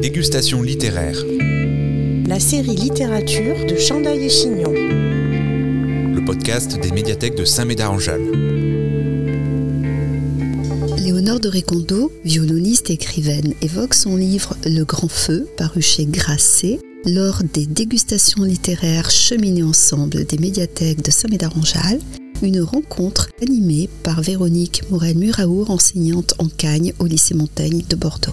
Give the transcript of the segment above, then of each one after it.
Dégustation littéraire. La série littérature de Chandail et Chignon. Le podcast des médiathèques de Saint-Médard-en-Jalles. Léonore de Récondo, violoniste et écrivaine, évoque son livre Le Grand Feu, paru chez Grasset, lors des dégustations littéraires cheminées ensemble des médiathèques de Saint-Médard-en-Jalles une rencontre animée par Véronique Morel-Muraour, enseignante en Cagne au lycée Montaigne de Bordeaux.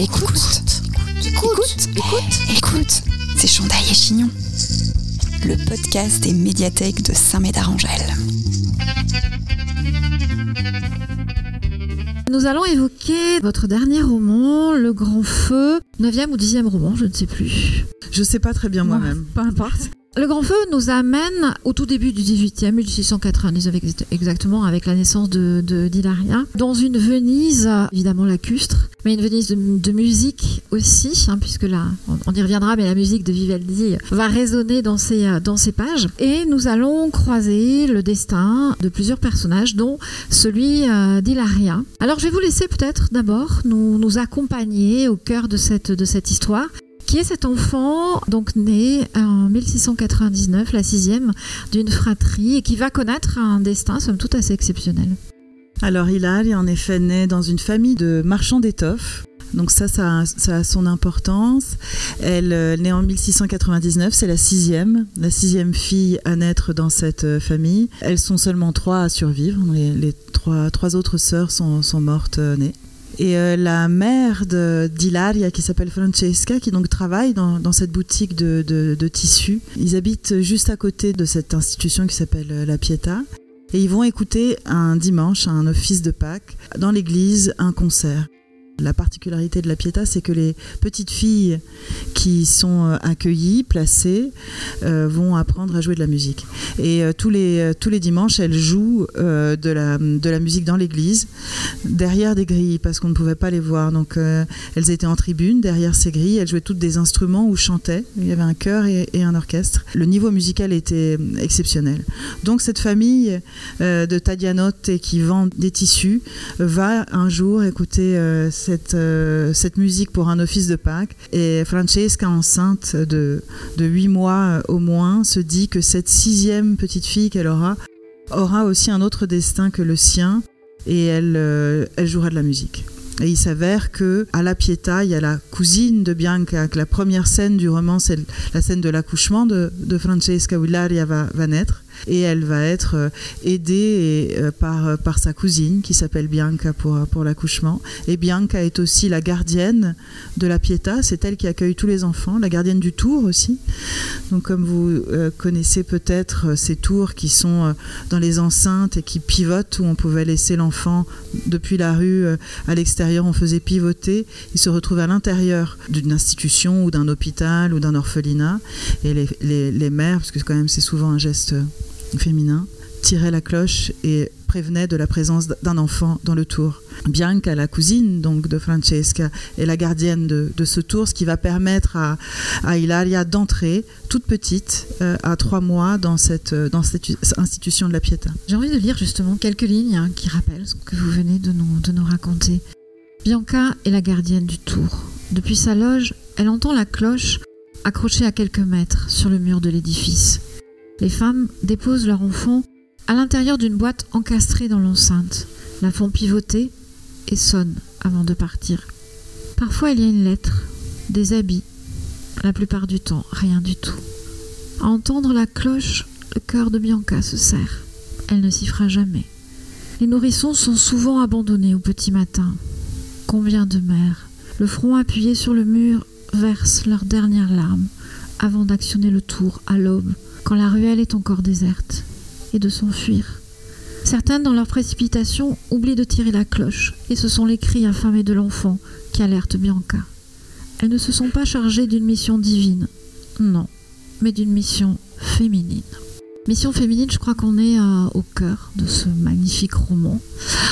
Écoute, écoute, écoute, écoute, c'est Chandail et Chignon, le podcast des médiathèques de Saint-Médard-en-Jalles. Nous allons évoquer votre dernier roman, Le Grand Feu, 9e ou 10e roman, je ne sais plus. Je sais pas très bien moi-même. Peu importe. Le Grand Feu nous amène au tout début du 18e, 1699 exactement, avec la naissance de, d'Hilaria, dans une Venise évidemment lacustre, mais une Venise de, musique aussi, hein, puisque là, on, y reviendra, mais la musique de Vivaldi va résonner dans ces, dans ces pages. Et nous allons croiser le destin de plusieurs personnages, dont celui euh, d'Hilaria. Alors je vais vous laisser peut-être d'abord nous, nous accompagner au cœur de cette, de cette histoire qui est cet enfant, donc né en 1699, la sixième d'une fratrie, et qui va connaître un destin, somme toute, assez exceptionnel. Alors Hilal est en effet né dans une famille de marchands d'étoffes. Donc ça, ça a, son importance. Elle euh, naît en 1699, c'est la sixième, la sixième fille à naître dans cette euh, famille. Elles sont seulement trois à survivre. Les, trois, autres sœurs sont, sont mortes euh, nées. Et euh, la mère d'Hilaria, qui s'appelle Francesca, qui donc travaille dans, cette boutique de, tissus, ils habitent juste à côté de cette institution qui s'appelle euh, La Pietà. Et ils vont écouter un dimanche, un office de Pâques, dans l'église, un concert. La particularité de la Pietà, c'est que les petites filles qui sont euh, accueillies, placées, euh, vont apprendre à jouer de la musique. Et euh, tous, les, tous les dimanches, elles jouent de, la, de la musique dans l'église, derrière des grilles, parce qu'on ne pouvait pas les voir. Donc elles étaient en tribune, derrière ces grilles, elles jouaient toutes des instruments ou chantaient. Il y avait un chœur et, un orchestre. Le niveau musical était exceptionnel. Donc cette famille de Tadianote qui vend des tissus va un jour écouter cette, euh, cette musique pour un office de Pâques. Et Francesca, enceinte de, de 8 mois euh, au moins, se dit que cette sixième petite fille qu'elle aura aura aussi un autre destin que le sien et elle, euh, elle jouera de la musique. Et il s'avère que à la Pietà, il y a la cousine de Bianca, que la première scène du roman, c'est la scène de l'accouchement de, Francesca où va naître et elle va être euh, aidée euh, par, euh, par sa cousine qui s'appelle Bianca pour, pour l'accouchement. Et Bianca est aussi la gardienne de la Pietà, c'est elle qui accueille tous les enfants, la gardienne du tour aussi. Donc comme vous connaissez peut-être ces tours qui sont dans les enceintes et qui pivotent où on pouvait laisser l'enfant depuis la rue à l'extérieur, on faisait pivoter, il se retrouve à l'intérieur d'une institution ou d'un hôpital ou d'un orphelinat et les, les, les mères, parce que quand même c'est souvent un geste féminin tirait la cloche et prévenait de la présence d'un enfant dans le tour. Bianca, la cousine donc de Francesca, est la gardienne de, ce tour, ce qui va permettre à, à Ilaria d'entrer toute petite euh, à trois mois dans cette, dans cette institution de la Pietà. J'ai envie de lire justement quelques lignes hein, qui rappellent ce que vous venez de nous raconter. Bianca est la gardienne du tour. Depuis sa loge, elle entend la cloche accrochée à quelques mètres sur le mur de l'édifice les femmes déposent leur enfant à l'intérieur d'une boîte encastrée dans l'enceinte, la font pivoter et sonnent avant de partir. Parfois il y a une lettre, des habits, la plupart du temps rien du tout. À entendre la cloche, le cœur de Bianca se serre. Elle ne s'y fera jamais. Les nourrissons sont souvent abandonnés au petit matin. Combien de mères, le front appuyé sur le mur, versent leurs dernières larmes avant d'actionner le tour à l'aube quand la ruelle est encore déserte, et de s'enfuir. Certaines, dans leur précipitation, oublient de tirer la cloche, et ce sont les cris affamés de l'enfant qui alertent Bianca. Elles ne se sont pas chargées d'une mission divine, non, mais d'une mission féminine. Mission féminine, je crois qu'on est euh, au cœur de ce magnifique roman,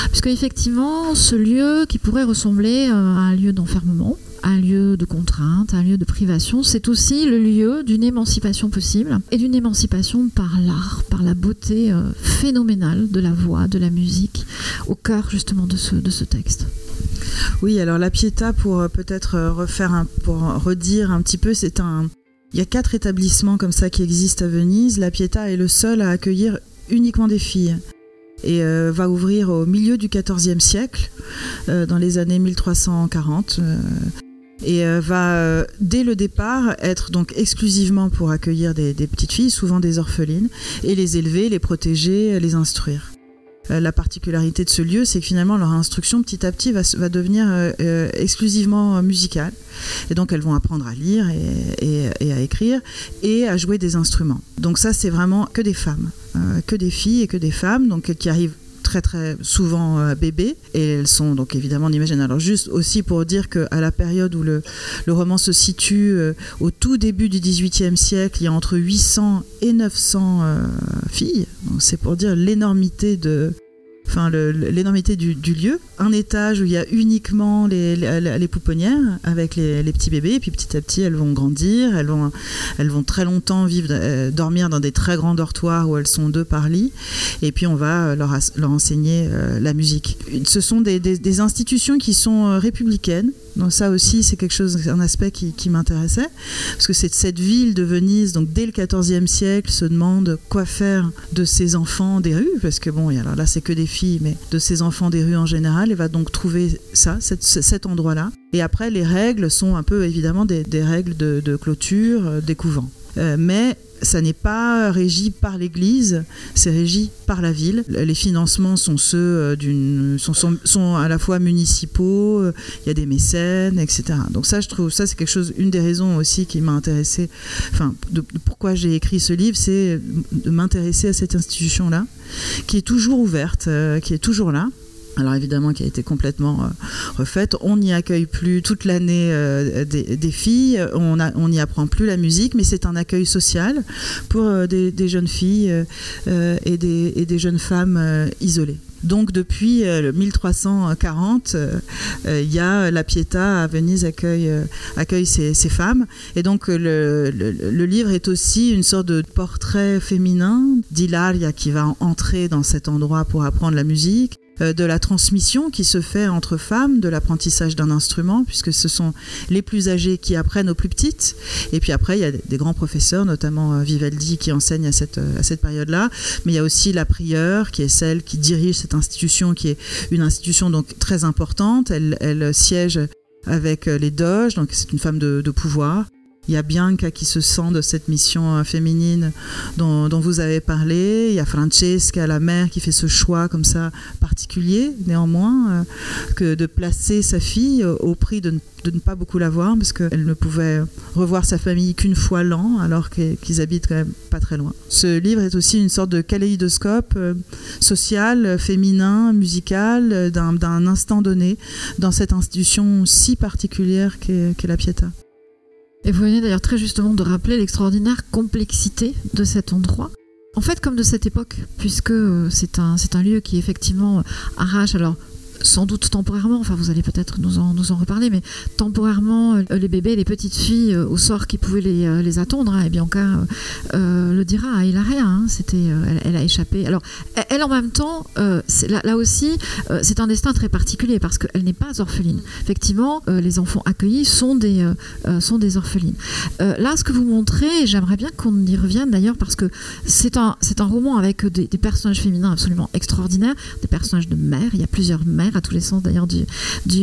puisque effectivement, ce lieu qui pourrait ressembler euh, à un lieu d'enfermement, un lieu de contrainte, un lieu de privation, c'est aussi le lieu d'une émancipation possible et d'une émancipation par l'art, par la beauté euh, phénoménale de la voix, de la musique, au cœur justement de ce, de ce texte. Oui, alors la Pietà, pour euh, peut-être euh, refaire, un, pour redire un petit peu, c'est un. Il y a quatre établissements comme ça qui existent à Venise. La Pietà est le seul à accueillir uniquement des filles et va ouvrir au milieu du XIVe siècle, dans les années 1340. Et va dès le départ être donc exclusivement pour accueillir des petites filles, souvent des orphelines, et les élever, les protéger, les instruire. Euh, la particularité de ce lieu, c'est que finalement leur instruction petit à petit va, devenir euh, euh, exclusivement musicale. Et donc elles vont apprendre à lire et, à écrire et à jouer des instruments. Donc ça, c'est vraiment que des femmes, que des filles et que des femmes, donc qui arrivent très très souvent euh, bébés. Et elles sont donc évidemment imagine. Alors juste aussi pour dire qu'à la période où le, le roman se situe euh, au tout début du XVIIIe siècle il y a entre 800 et 900 euh, filles. C'est pour dire l'énormité de enfin l'énormité du, lieu. Un étage où il y a uniquement les, pouponnières avec les, petits bébés, et puis petit à petit elles vont grandir, elles vont, elles vont très longtemps vivre, euh, dormir dans des très grands dortoirs où elles sont deux par lit, et puis on va leur, leur enseigner euh, la musique. Ce sont des, des, institutions qui sont euh, républicaines, donc ça aussi, c'est quelque chose, un aspect qui, qui m'intéressait, parce que c'est cette ville de Venise, donc dès le XIVe siècle, se demande quoi faire de ces enfants des rues, parce que bon, alors là, c'est que des mais de ces enfants des rues en général, et va donc trouver ça, cet endroit-là. Et après, les règles sont un peu évidemment des, règles de, clôture euh, des couvents. Euh, mais ça n'est pas régi par l'Église, c'est régi par la ville. Les financements sont ceux euh, d'une sont, à la fois municipaux, euh, il y a des mécènes, etc. Donc ça, je trouve ça c'est quelque chose, une des raisons aussi qui m'a intéressé. Enfin, de, pourquoi j'ai écrit ce livre, c'est de m'intéresser à cette institution là, qui est toujours ouverte, qui est toujours là alors évidemment qui a été complètement euh, refaite. On n'y accueille plus toute l'année euh, des, filles, on n'y apprend plus la musique, mais c'est un accueil social pour euh, des, jeunes filles et, des, jeunes femmes isolées. Donc depuis 1340, il y a la Pietà à Venise accueille, accueille ces, femmes. Et donc le, le, livre est aussi une sorte de portrait féminin d'Hilaria qui va entrer dans cet endroit pour apprendre la musique. Euh, de la transmission qui se fait entre femmes, de l'apprentissage d'un instrument, puisque ce sont les plus âgés qui apprennent aux plus petites. Et puis après, il y a des grands professeurs, notamment euh, Vivaldi, qui enseigne à cette, euh, à cette période-là. Mais il y a aussi la prieure, qui est celle qui dirige cette institution, qui est une institution donc très importante. Elle, siège avec les doges, donc c'est une femme de pouvoir. Il y a Bianca qui se sent de cette mission euh, féminine dont, vous avez parlé. Il y a Francesca, la mère, qui fait ce choix comme ça particulier, néanmoins, euh, que de placer sa fille au prix de, ne pas beaucoup la voir, parce qu'elle ne pouvait revoir sa famille qu'une fois l'an, alors qu'ils habitent quand même pas très loin. Ce livre est aussi une sorte de kaléidoscope euh, social, féminin, musical, d'un instant donné, dans cette institution si particulière qu'est la Pietà. Et vous venez d'ailleurs très justement de rappeler l'extraordinaire complexité de cet endroit. En fait, comme de cette époque, puisque euh, c'est un, c'est un lieu qui effectivement arrache alors sans doute temporairement, enfin vous allez peut-être nous en, nous en reparler, mais temporairement, euh, les bébés, les petites filles euh, au sort qui pouvaient les, euh, les attendre, hein, et Bianca le dira, il a rien, hein, c'était, elle, a échappé. Alors, elle, en même temps, là, là, aussi, c'est un destin très particulier parce qu'elle n'est pas orpheline. Effectivement, les enfants accueillis sont des, sont des orphelines. là, ce que vous montrez, j'aimerais bien qu'on y revienne d'ailleurs parce que c'est un, c'est un roman avec des, des personnages féminins absolument extraordinaires, des personnages de mères, il y a plusieurs mères à tous les sens d'ailleurs du,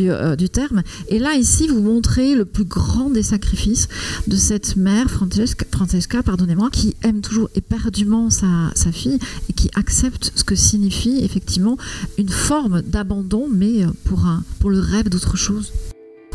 euh, du, terme. Et là, ici, vous montrez le plus grand des sacrifices de cette mère, Francesca, Francesca pardonnez-moi, qui aime toujours éperdument sa, fille et qui accepte ce que signifie effectivement une forme d'abandon, mais un, pour le rêve d'autre chose.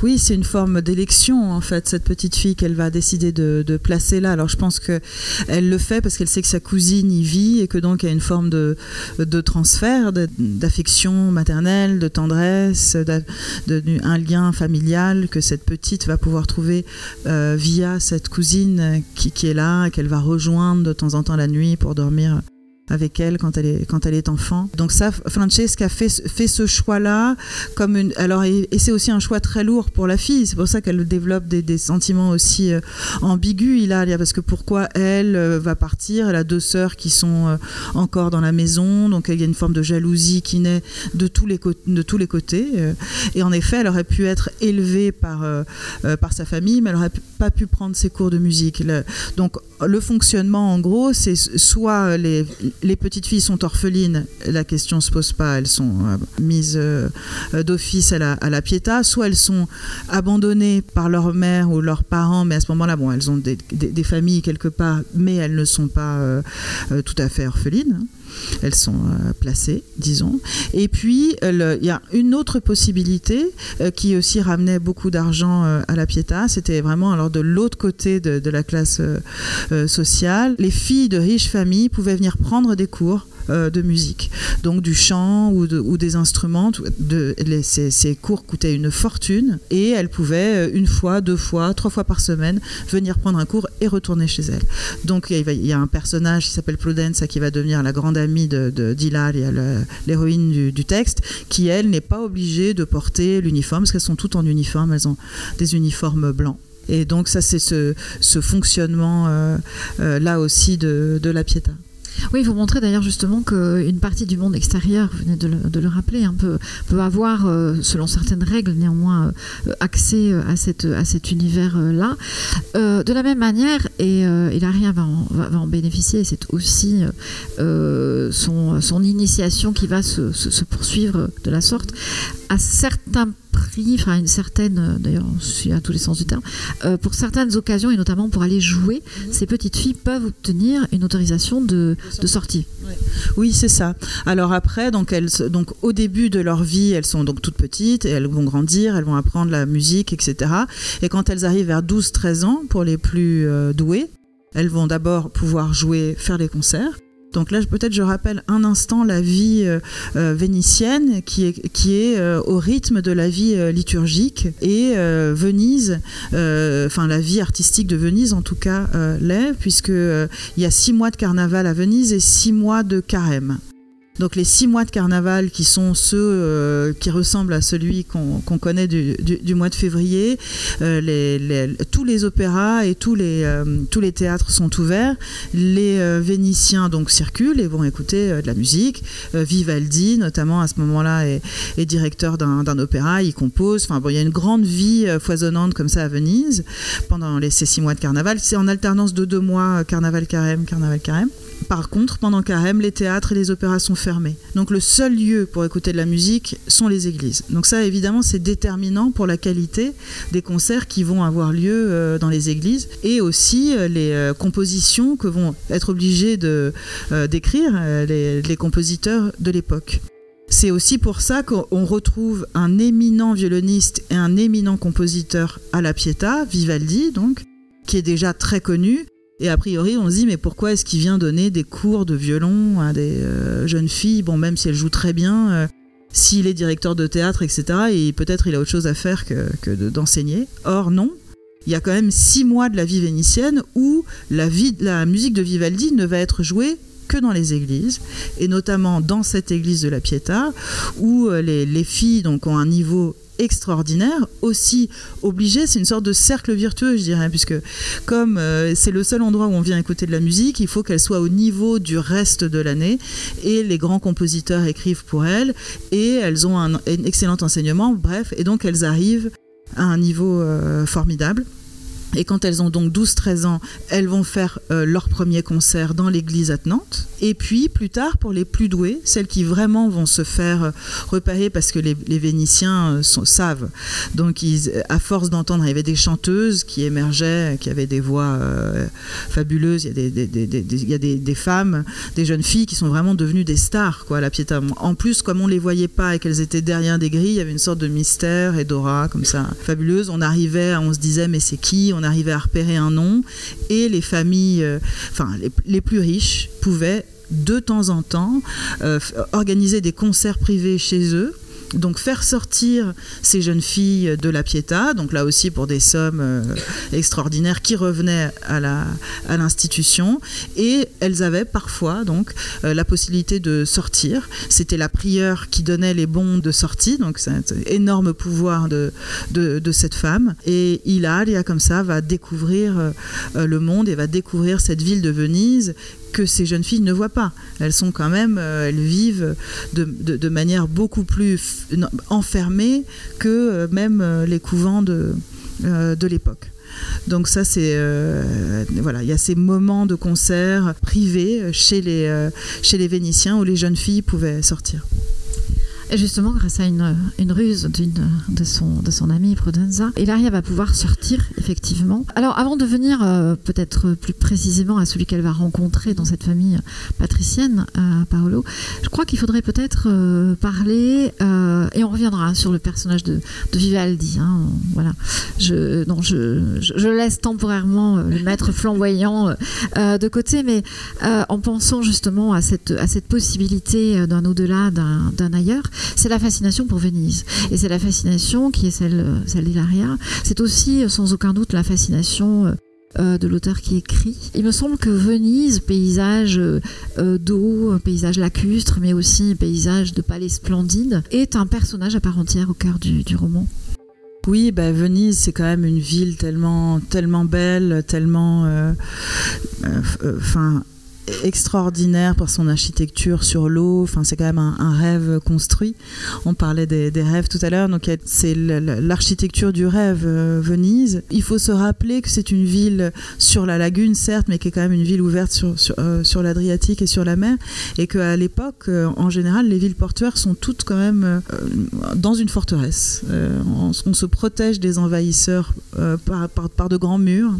Oui, c'est une forme d'élection en fait, cette petite fille qu'elle va décider de, placer là. Alors je pense que elle le fait parce qu'elle sait que sa cousine y vit et que donc il y a une forme de, de transfert, d'affection maternelle, de tendresse, de, lien familial que cette petite va pouvoir trouver euh, via cette cousine qui, qui est là et qu'elle va rejoindre de temps en temps la nuit pour dormir avec elle quand elle est quand elle est enfant. Donc ça, Francesca fait fait ce choix-là comme une. Alors et, c'est aussi un choix très lourd pour la fille. C'est pour ça qu'elle développe des, des, sentiments aussi euh, ambigus, Hilaria, parce que pourquoi elle euh, va partir? Elle a deux sœurs qui sont euh, encore dans la maison, donc il y a une forme de jalousie qui naît de tous les côtés. et en effet, elle aurait pu être élevée par par sa famille, mais elle aurait pas pu prendre ses cours de musique. donc le fonctionnement, en gros, c'est soit les les petites filles sont orphelines, la question se pose pas, elles sont euh, mises euh, d'office à la, à soit elles sont abandonnées par leur mère ou leurs parents, mais à ce moment-là, elles ont des, familles quelque part, mais elles ne sont pas euh, tout à fait orphelines elles sont placées, disons. Et puis, il y a une autre possibilité qui aussi ramenait beaucoup d'argent à la Pietà, c'était vraiment alors de l'autre côté de, la classe sociale. Les filles de riches familles pouvaient venir prendre des cours euh, de musique, donc du chant ou, des instruments. De, ces, cours coûtaient une fortune et elle pouvait euh, une fois, deux fois, trois fois par semaine venir prendre un cours et retourner chez elle. Donc il y a un personnage qui s'appelle Prudence qui va devenir la grande amie de, de l'héroïne du, du, texte, qui elle n'est pas obligée de porter l'uniforme parce qu'elles sont toutes en uniforme, elles ont des uniformes blancs. Et donc ça c'est ce, fonctionnement euh, là aussi de, de la Pietà. Oui, vous montrez d'ailleurs justement qu'une partie du monde extérieur, vous venez de le, rappeler, un peu, peut avoir, euh, selon certaines règles, néanmoins euh, accès euh, à, cette, à cet univers-là. de la même manière, et Hilaria va en, va, en bénéficier, c'est aussi son, son, initiation qui va se, se, poursuivre de la sorte, à certains prix, enfin une certaine, d'ailleurs on suit à tous les sens du terme, pour certaines occasions et notamment pour aller jouer, ces petites filles peuvent obtenir une autorisation de, de sortie. Oui, c'est ça. Alors après, donc, elles, donc au début de leur vie, elles sont donc toutes petites et elles vont grandir, elles vont apprendre la musique, etc. Et quand elles arrivent vers 12-13 ans, pour les plus euh, douées, elles vont d'abord pouvoir jouer, faire des concerts. Donc là, peut-être je rappelle un instant la vie euh, euh, vénitienne qui est, euh, au rythme de la vie liturgique et Venise, enfin la vie artistique de Venise en tout cas l'est, puisque il y a six mois de carnaval à Venise et six mois de carême. Donc les six mois de carnaval qui sont ceux euh, qui ressemblent à celui qu'on connaît du, mois de février, euh, tous les opéras et tous les, euh, tous les théâtres sont ouverts. Les Vénitiens donc circulent et vont écouter de la musique. Vivaldi notamment à ce moment-là est, directeur d'un opéra, il compose. Enfin bon, il y a une grande vie foisonnante comme ça à Venise pendant ces six mois de carnaval. C'est en alternance de deux mois carnaval carême, carnaval carême. Par contre, pendant Carême, les théâtres et les opéras sont fermés. Donc le seul lieu pour écouter de la musique sont les églises. Donc ça, évidemment, c'est déterminant pour la qualité des concerts qui vont avoir lieu euh, dans les églises et aussi euh, les euh, compositions que vont être obligés d'écrire les, les compositeurs de l'époque. C'est aussi pour ça qu'on retrouve un éminent violoniste et un éminent compositeur à la Pietà, Vivaldi donc, qui est déjà très connu, et a priori, on se dit, mais pourquoi est-ce qu'il vient donner des cours de violon à des euh, jeunes filles? Bon, même si elles jouent très bien, euh, s'il est directeur de théâtre, etc., et peut-être il a autre chose à faire que, d'enseigner. Or, non. Il y a quand même six mois de la vie vénitienne où la musique de Vivaldi ne va être jouée que dans les églises, et notamment dans cette église de la Pietà, où euh, les, les filles donc, ont un niveau extraordinaire, aussi obligé, c'est une sorte de cercle virtueux, je dirais, puisque comme euh, c'est le seul endroit où on vient écouter de la musique, il faut qu'elle soit au niveau du reste de l'année, et les grands compositeurs écrivent pour elles, et elles ont un, excellent enseignement, bref, et donc elles arrivent à un niveau euh, formidable. Et quand elles ont donc 12-13 ans, elles vont faire euh, leur premier concert dans l'église Nantes. Et puis plus tard, pour les plus douées, celles qui vraiment vont se faire euh, repérer parce que les, Vénitiens euh, savent. Donc ils, à force d'entendre, il y avait des chanteuses qui émergeaient, qui avaient des voix fabuleuses. Il y a, des, femmes, des jeunes filles qui sont vraiment devenues des stars à la Pietà. En plus, comme on les voyait pas et qu'elles étaient derrière des grilles, il y avait une sorte de mystère et d'aura comme ça fabuleuse. On arrivait, on se disait mais c'est qui? On arrivait à repérer un nom et les familles, euh, enfin les, plus riches pouvaient de temps en temps euh, organiser des concerts privés chez eux donc faire sortir ces jeunes filles de la Pietà, donc là aussi pour des sommes euh, extraordinaires qui revenaient à à l'institution et elles avaient parfois donc euh, la possibilité de sortir. C'était la prieure qui donnait les bons de sortie, donc c'est un énorme pouvoir de, de, cette femme. Et Hilaria comme ça va découvrir euh, le monde et va découvrir cette ville de Venise que ces jeunes filles ne voient pas. Elles sont quand même, euh, elles vivent de, manière beaucoup plus enfermée que euh, même euh, les couvents de, de l'époque. Donc ça c'est voilà, il y a ces moments de concert privés chez les chez les Vénitiens où les jeunes filles pouvaient sortir. Et justement, grâce à une, une ruse d'une de son, de son amie Prudenza, Hilaria va pouvoir sortir, effectivement. Alors, avant de venir euh, peut-être plus précisément à celui qu'elle va rencontrer dans cette famille patricienne, à Paolo, je crois qu'il faudrait peut-être euh, parler, euh, et on reviendra sur le personnage de, de Vivaldi. hein, voilà. Je, non, je, je, laisse temporairement euh, le maître flamboyant euh, de côté, mais euh, en pensant justement à cette, à cette possibilité euh, d'un au-delà, d'un ailleurs, c'est la fascination pour Venise. Et c'est la fascination qui est celle, celle d'Hilaria. C'est aussi, euh, sans aucun doute, la fascination euh, de l'auteur qui écrit. Il me semble que Venise, paysage euh, euh, d'eau, paysage lacustre, mais aussi paysage de palais splendides, est un personnage à part entière au cœur du, du roman. Oui, bah, Venise, c'est quand même une ville tellement, tellement belle, tellement, euh, euh, euh, enfin, extraordinaire par son architecture sur l'eau. Enfin, c'est quand même un, rêve construit. On parlait des, rêves tout à l'heure. Donc, c'est l'architecture du rêve, euh, Venise. Il faut se rappeler que c'est une ville sur la lagune, certes, mais qui est quand même une ville ouverte sur, euh, l'Adriatique et sur la mer. Et qu'à l'époque, euh, en général, les villes portuaires sont toutes quand même dans une forteresse. On, se protège des envahisseurs par de grands murs.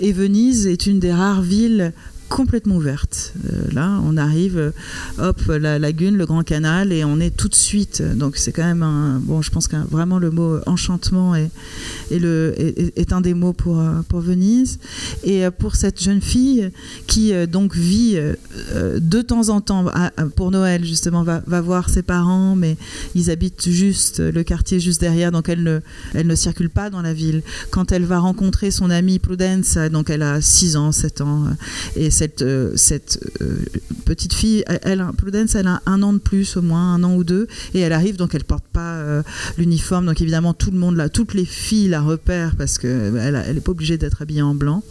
Et Venise est une des rares villes complètement ouverte. Euh, là, on arrive, euh, hop, la lagune, le grand canal, et on est tout de suite. Donc c'est quand même un. Bon, je pense que vraiment le mot enchantement est, est, le, est, un des mots pour, euh, pour Venise. Et pour cette jeune fille qui donc vit de temps en temps, pour Noël justement, va, va voir ses parents, mais ils habitent juste le quartier juste derrière, donc elle ne, elle ne circule pas dans la ville. Quand elle va rencontrer son amie Prudence, donc elle a 6 ans, 7 ans, et cette, euh, euh, petite fille, elle, elle, Prudence, elle a un an de plus au moins, un an ou deux, et elle arrive, donc elle porte pas euh, l'uniforme, donc évidemment tout le monde, là, toutes les filles la repèrent parce qu'elle elle n'est pas obligée d'être habillée en blanc.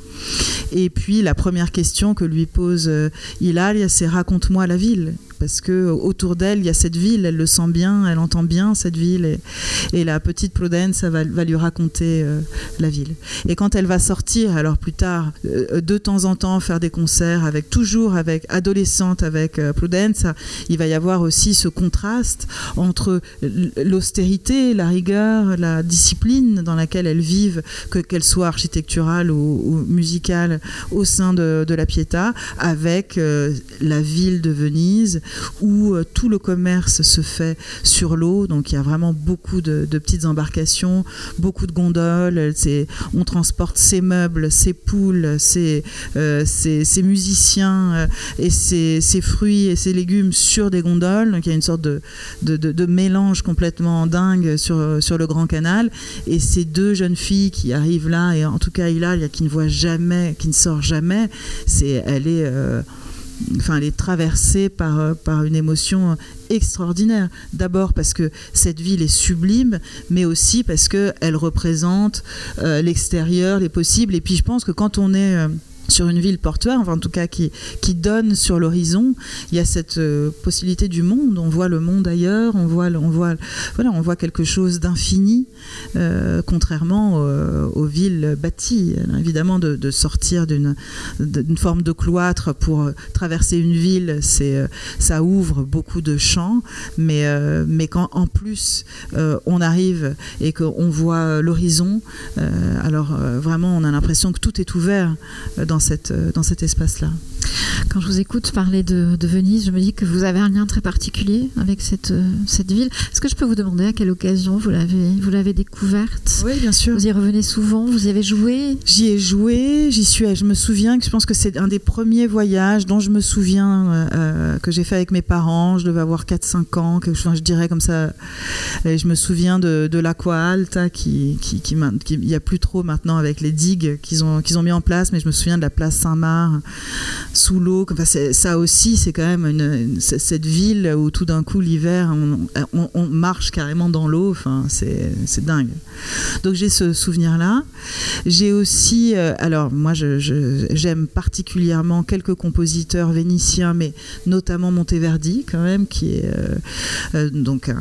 Et puis la première question que lui pose euh, Hilaria, c'est raconte-moi la ville. Parce que autour d'elle, il y a cette ville, elle le sent bien, elle entend bien cette ville. Et, la petite Prudence va, va lui raconter euh, la ville. Et quand elle va sortir, alors plus tard, euh, de temps en temps, faire des concerts, avec toujours avec adolescente, avec euh, Prudence, il va y avoir aussi ce contraste entre l'austérité, la rigueur, la discipline dans laquelle elles vivent, que qu'elle soit architecturale ou, ou au sein de, la Pietà, avec euh, la ville de Venise où euh, tout le commerce se fait sur l'eau. Donc il y a vraiment beaucoup de, petites embarcations, beaucoup de gondoles. On transporte ses meubles, ses poules, ses, euh, ses- musiciens et ses, ses fruits et ses légumes sur des gondoles. Donc il y a une sorte de, de, mélange complètement dingue sur, sur le Grand Canal. Et ces deux jeunes filles qui arrivent là, et en tout cas Hilaria qui ne voit jamais, qui ne sort jamais, c'est, elle est... euh, enfin, elle est traversée par, euh, par une émotion extraordinaire. D'abord parce que cette ville est sublime, mais aussi parce qu'elle représente euh, l'extérieur, les possibles. Et puis je pense que quand on est... sur une ville portuaire, enfin en tout cas qui, qui donne sur l'horizon, il y a cette euh, possibilité du monde. On voit le monde ailleurs, on voit, on voit, voilà, on voit quelque chose d'infini, euh, contrairement euh, aux villes bâties. Évidemment, de, sortir d'une forme de cloître pour traverser une ville, ça ouvre beaucoup de champs, mais mais quand en plus on arrive et qu'on voit l'horizon, alors vraiment on a l'impression que tout est ouvert dans dans, cette, dans cet espace-là. Quand je vous écoute parler de, Venise, je me dis que vous avez un lien très particulier avec cette, cette ville. Est-ce que je peux vous demander à quelle occasion vous l'avez, vous l'avez découverte? Oui, bien sûr. Vous y revenez souvent? Vous y avez joué? J'y ai joué, j'y suis. Je me souviens que je pense que c'est un des premiers voyages dont je me souviens que j'ai fait avec mes parents. Je devais avoir 4-5 ans, que, je dirais comme ça. Et je me souviens de, de l'Aqua Alta qui, qui, qui, il n'y a plus trop maintenant avec les digues qu'ils ont, qu'ils ont mis en place, mais je me souviens de la place Saint-Marc sous l'eau. Enfin, ça aussi, c'est quand même cette ville où tout d'un coup l'hiver, on, marche carrément dans l'eau. Enfin, c'est, dingue. Donc j'ai ce souvenir-là. J'ai aussi, euh, alors moi, j'aime particulièrement quelques compositeurs vénitiens, mais notamment Monteverdi quand même, qui est euh, euh, donc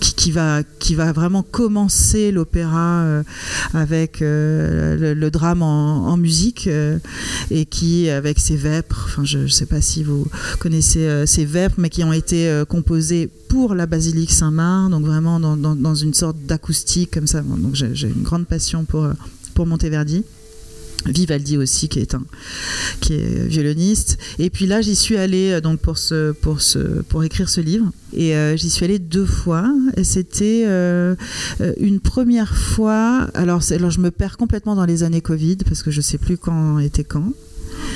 qui, va qui va vraiment commencer l'opéra avec le, drame en, musique et qui avec ses vêpres, je ne sais pas si vous connaissez ces vêpres, mais qui ont été composés pour la basilique Saint-Marc, donc vraiment dans, une sorte d'acoustique comme ça. Donc j'ai une grande passion pour, pour Monteverdi. Vivaldi aussi qui est un qui est violoniste. Et puis là j'y suis allée euh, donc pour pour pour écrire ce livre. Et euh, j'y suis allée deux fois. C'était euh, une première fois. Alors je me perds complètement dans les années Covid parce que je sais plus quand était quand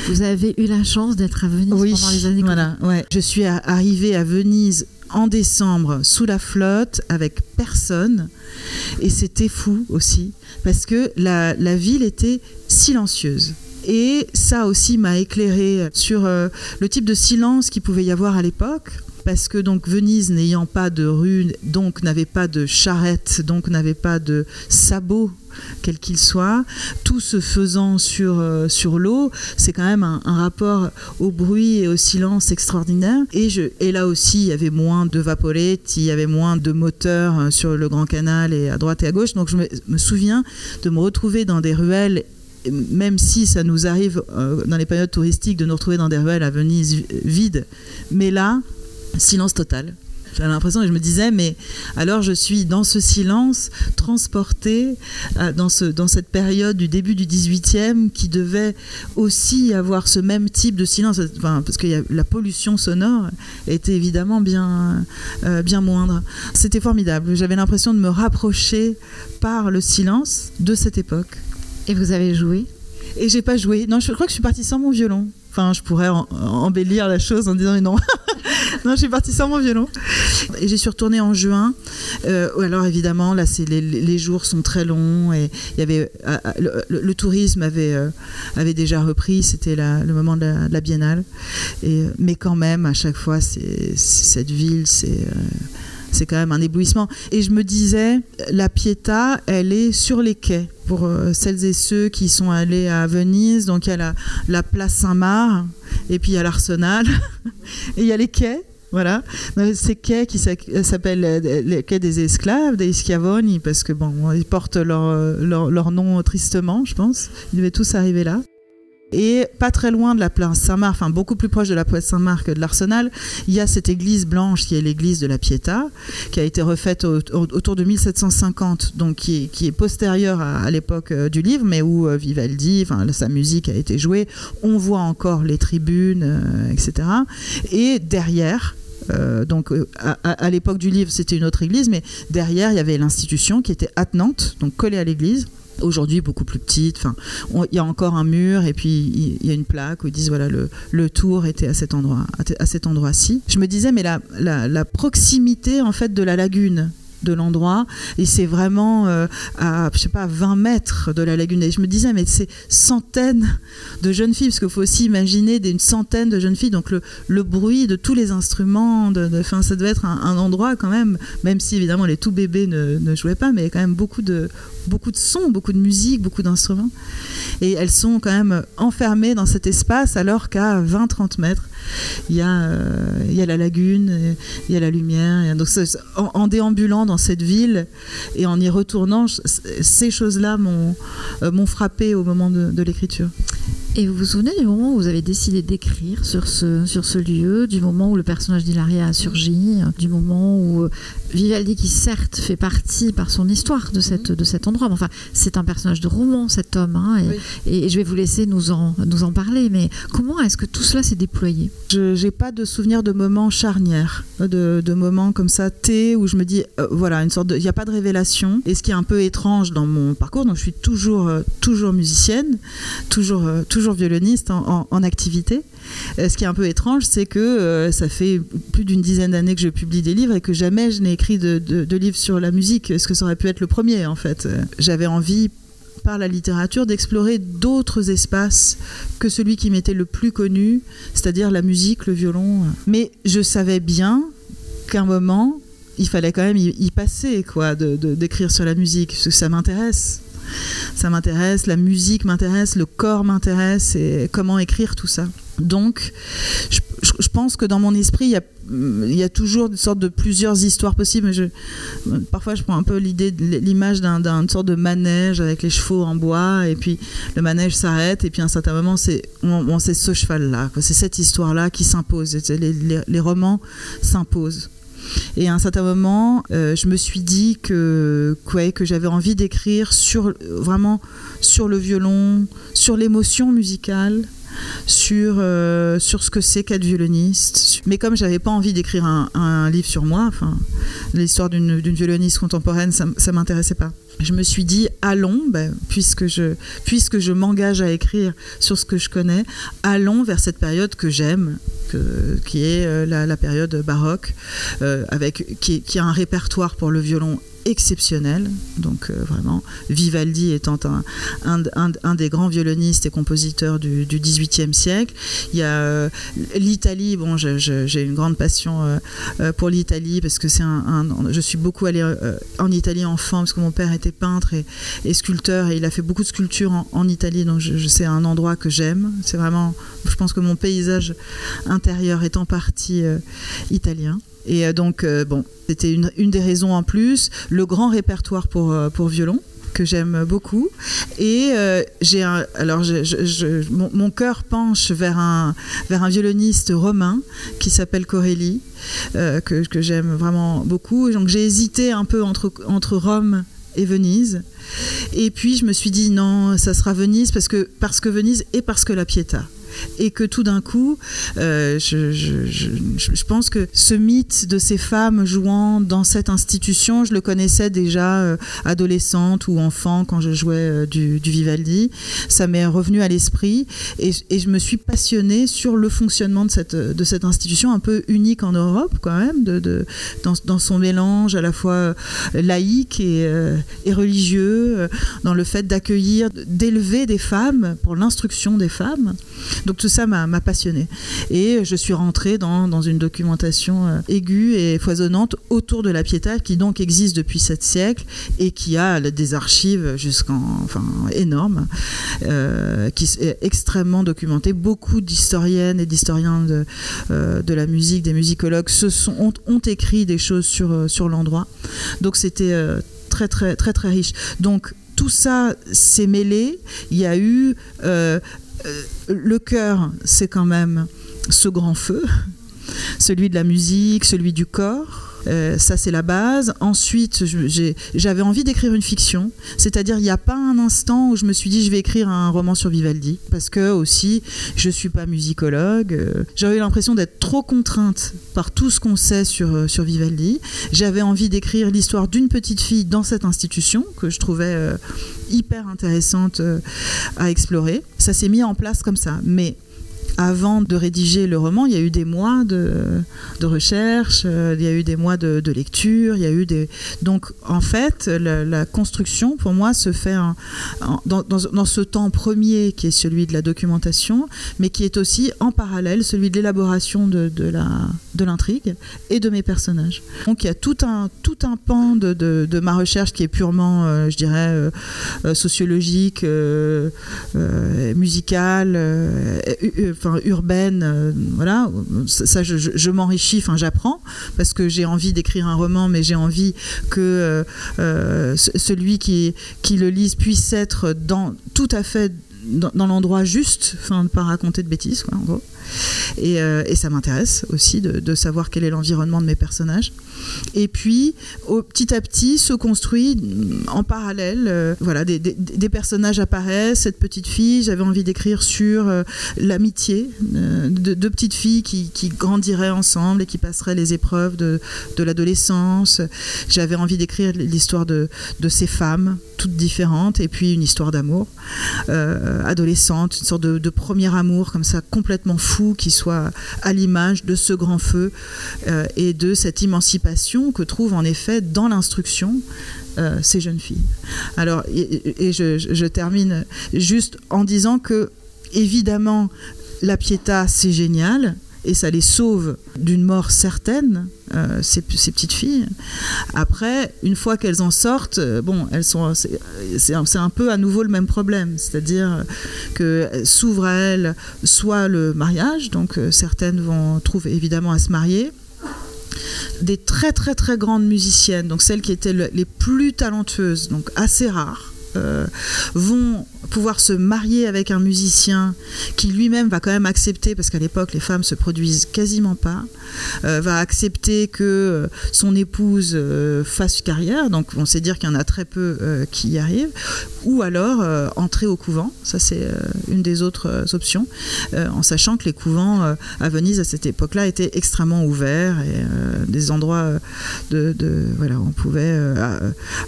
vous avez eu la chance d'être à Venise pendant les années voilà, ouais. Je suis arrivée à Venise en décembre sous la flotte avec personne et c'était fou aussi parce que la, la ville était silencieuse. Et ça aussi m'a éclairé sur euh, le type de silence qu'il pouvait y avoir à l'époque parce que donc Venise n'ayant pas de rue, donc n'avait pas de charrette, donc n'avait pas de sabots quel qu'il soit, tout se faisant sur, euh, sur l'eau, c'est quand même un, rapport au bruit et au silence extraordinaire. Et, je, là aussi, il y avait moins de vaporettes, il y avait moins de moteurs euh, sur le Grand Canal et à droite et à gauche. Donc je me, souviens de me retrouver dans des ruelles même si ça nous arrive euh, dans les périodes touristiques de nous retrouver dans des ruelles à Venise vides, mais là, silence total. J'avais l'impression et je me disais, mais alors je suis dans ce silence transporté euh, dans, ce, dans cette période du début du 18e qui devait aussi avoir ce même type de silence, enfin, parce que la pollution sonore était évidemment bien, euh, bien moindre. C'était formidable. J'avais l'impression de me rapprocher par le silence de cette époque. Et vous avez joué? Et j'ai pas joué. Non, je crois que je suis partie sans mon violon. Enfin, je pourrais embellir la chose en disant non. non, je suis partie sans mon violon. Et j'y suis retournée en juin. Euh, alors évidemment, les, jours sont très longs et il y avait euh, euh, le, tourisme avait avait déjà repris. C'était le moment de la, biennale. Et mais quand même, à chaque fois, cette ville, c'est c'est quand même un éblouissement. Et je me disais, la Pietà, elle est sur les quais. Pour euh, celles et ceux qui sont allés à Venise, donc il y a la, la place Saint-Marc, et puis il y a l'Arsenal, et il y a les quais. Voilà, ces quais qui s'appellent euh, les quais des esclaves, des Schiavoni, parce que bon, ils portent leur, leur nom tristement, je pense. Ils devaient tous arriver là. Et pas très loin de la place Saint-Marc, enfin beaucoup plus proche de la place Saint-Marc que de l'Arsenal, il y a cette église blanche qui est l'église de la Pietà, qui a été refaite autour de 1750, donc qui est, postérieure à, l'époque euh, du livre, mais où euh, Vivaldi, enfin sa musique a été jouée. On voit encore les tribunes, euh, etc. Et derrière, donc à, l'époque du livre, c'était une autre église, mais derrière, il y avait l'institution qui était attenante, donc collée à l'église. Aujourd'hui, beaucoup plus petite. Enfin, il y a encore un mur et puis il y a une plaque où ils disent voilà le, le tour était à cet endroit, à cet endroit-ci. Je me disais mais la, la, la proximité en fait de la lagune de l'endroit. Et c'est vraiment euh, à je sais pas 20 mètres de la lagune. Et je me disais mais c'est centaines de jeunes filles parce qu'il faut aussi imaginer une centaine de jeunes filles. Donc le, le bruit de tous les instruments de, de fin, ça devait être un, endroit quand même même si évidemment les tout bébés ne, ne jouaient pas mais quand même beaucoup de beaucoup de sons beaucoup de musique beaucoup d'instruments. Et elles sont quand même enfermées dans cet espace alors qu'à 20-30 mètres il y, a, euh, il y a la lagune, il y a la lumière. donc, en, déambulant dans cette ville et en y retournant, ces choses-là m'ont euh, frappé au moment de, l'écriture. Et vous vous souvenez du moment où vous avez décidé d'écrire sur ce, sur ce lieu, du moment où le personnage d'Hilaria a surgi, du moment où euh, Vivaldi, qui certes fait partie par son histoire de, cette, de cet endroit, mais enfin, c'est un personnage de roman, cet homme, hein, et, et, je vais vous laisser nous en, nous en parler, mais comment est-ce que tout cela s'est déployé? Je n'ai pas de souvenir de moments charnières, de, de moments comme ça, T, où je me dis, euh, voilà, une sorte. Il n'y a pas de révélation. Et ce qui est un peu étrange dans mon parcours, donc je suis toujours, euh, toujours musicienne, toujours, toujours violoniste en, activité. Euh, ce qui est un peu étrange, c'est que euh, ça fait plus d'une dizaine d'années que je publie des livres et que jamais je n'ai écrit de, de, livres sur la musique, ce que ça aurait pu être le premier en fait? J'avais envie par la littérature d'explorer d'autres espaces que celui qui m'était le plus connu, c'est-à-dire la musique, le violon. Mais je savais bien qu'à un moment, il fallait quand même y, passer, quoi, d'écrire sur la musique, parce que ça m'intéresse ça m'intéresse, la musique m'intéresse, le corps m'intéresse et comment écrire tout ça. Donc, je, pense que dans mon esprit, il y a, toujours une sorte de plusieurs histoires possibles. Je, parfois, je prends un peu l'idée, l'image d'une sorte de manège avec les chevaux en bois, et puis le manège s'arrête, et puis à un certain moment, c'est ce cheval-là, c'est cette histoire-là qui s'impose. Les romans s'imposent. Et à un certain moment, euh, je me suis dit que, que j'avais envie d'écrire sur, vraiment sur le violon, sur l'émotion musicale, sur, euh, sur ce que c'est qu'être violoniste. Mais comme j'avais pas envie d'écrire un, livre sur moi, l'histoire d'une violoniste contemporaine, ça, ça m'intéressait pas je me suis dit allons, ben, puisque je, puisque je m'engage à écrire sur ce que je connais, allons vers cette période que j'aime, qui est euh, la, période baroque, euh, avec, qui, qui, a un répertoire pour le violon exceptionnel. Donc euh, vraiment, Vivaldi étant un, un, des grands violonistes et compositeurs du, XVIIIe siècle. Il y a euh, l'Italie. Bon, j'ai une grande passion euh, pour l'Italie parce que c'est un, Je suis beaucoup allée en Italie enfant parce que mon père était peintre et, sculpteur et il a fait beaucoup de sculptures en, Italie. Donc je, c'est un endroit que j'aime. C'est vraiment. Je pense que mon paysage intérieur est en partie italien. Et euh, donc, euh, bon, c'était une, des raisons en plus. Le grand répertoire pour, euh, pour violon que j'aime beaucoup. Et j'ai alors mon, cœur penche vers un, vers un violoniste romain qui s'appelle Corelli, que, que j'aime vraiment beaucoup. Donc j'ai hésité un peu entre, entre Rome et Venise. Et puis je me suis dit non, ça sera Venise parce que, parce que Venise et parce que la Pietà et que tout d'un coup, euh, je, pense que ce mythe de ces femmes jouant dans cette institution, je le connaissais déjà euh, adolescente ou enfant quand je jouais euh, du, Vivaldi. Ça m'est revenu à l'esprit et, je me suis passionnée sur le fonctionnement de cette, institution un peu unique en Europe quand même, dans, son mélange à la fois laïque et religieux, dans le fait d'accueillir, d'élever des femmes pour l'instruction des femmes. Donc tout ça m'a passionné. Et je suis rentrée dans, une documentation euh, aiguë et foisonnante autour de la Pietà, qui donc existe depuis sept siècles et qui a des archives jusqu'en enfin énormes, euh, qui est extrêmement documentée. Beaucoup d'historiennes et d'historiens de, euh, la musique, des musicologues, se sont, ont, écrit des choses sur, sur l'endroit. Donc c'était très très très très riche. Donc tout ça s'est mêlé. Il y a eu le cœur, c'est quand même ce grand feu, celui de la musique, celui du corps. Euh, ça, c'est la base. Ensuite, j'avais envie d'écrire une fiction. C'est-à-dire, il n'y a pas un instant où je me suis dit, je vais écrire un roman sur Vivaldi. Parce que, aussi, je ne suis pas musicologue. Euh, j'avais l'impression d'être trop contrainte par tout ce qu'on sait sur, sur Vivaldi. J'avais envie d'écrire l'histoire d'une petite fille dans cette institution que je trouvais hyper intéressante euh, à explorer. Ça s'est mis en place comme ça. Mais avant de rédiger le roman, il y a eu des mois de, recherche, euh, il y a eu des mois de, lecture, il y a eu des... Donc en fait, la, construction, pour moi, se fait dans, ce temps premier qui est celui de la documentation, mais qui est aussi en parallèle celui de l'élaboration de, de l'intrigue et de mes personnages. Donc il y a tout un, tout un pan de, ma recherche qui est purement, euh, je dirais, euh, sociologique, musicale, urbaine, euh, voilà, ça, je, m'enrichis, enfin j'apprends parce que j'ai envie d'écrire un roman, mais j'ai envie que euh, euh, celui qui, qui le lise puisse être dans tout à fait dans, l'endroit juste, enfin, ne pas raconter de bêtises, quoi, en gros. Et, et ça m'intéresse aussi de, savoir quel est l'environnement de mes personnages. Et puis, petit à petit, se construit en parallèle, voilà, des, personnages apparaissent. Cette petite fille, j'avais envie d'écrire sur l'amitié de deux petites filles qui, grandiraient ensemble et qui passeraient les épreuves de, l'adolescence. J'avais envie d'écrire l'histoire de, ces femmes, toutes différentes, et puis une histoire d'amour euh, adolescente, une sorte de, premier amour comme ça, complètement fou, qui soit à l'image de ce grand feu euh, et de cette que trouvent en effet dans l'instruction euh, ces jeunes filles. Alors, et, je, termine juste en disant que, évidemment, la Pietà, c'est génial, et ça les sauve d'une mort certaine, euh, ces, petites filles. Après, une fois qu'elles en sortent, euh, bon, elles sont, c'est un, un, peu à nouveau le même problème, c'est-à-dire que s'ouvre à elles soit le mariage, donc certaines vont trouver évidemment à se marier des très très très grandes musiciennes, donc celles qui étaient le, les plus talentueuses, donc assez rares, euh, vont pouvoir se marier avec un musicien qui lui-même va quand même accepter, parce qu'à l'époque les femmes se produisent quasiment pas, euh, va accepter que son épouse euh, fasse carrière, donc on sait dire qu'il y en a très peu euh, qui y arrivent, ou alors euh, entrer au couvent, ça c'est euh, une des autres options, en sachant que les couvents à Venise à cette époque-là étaient extrêmement ouverts et des endroits de, voilà, on pouvait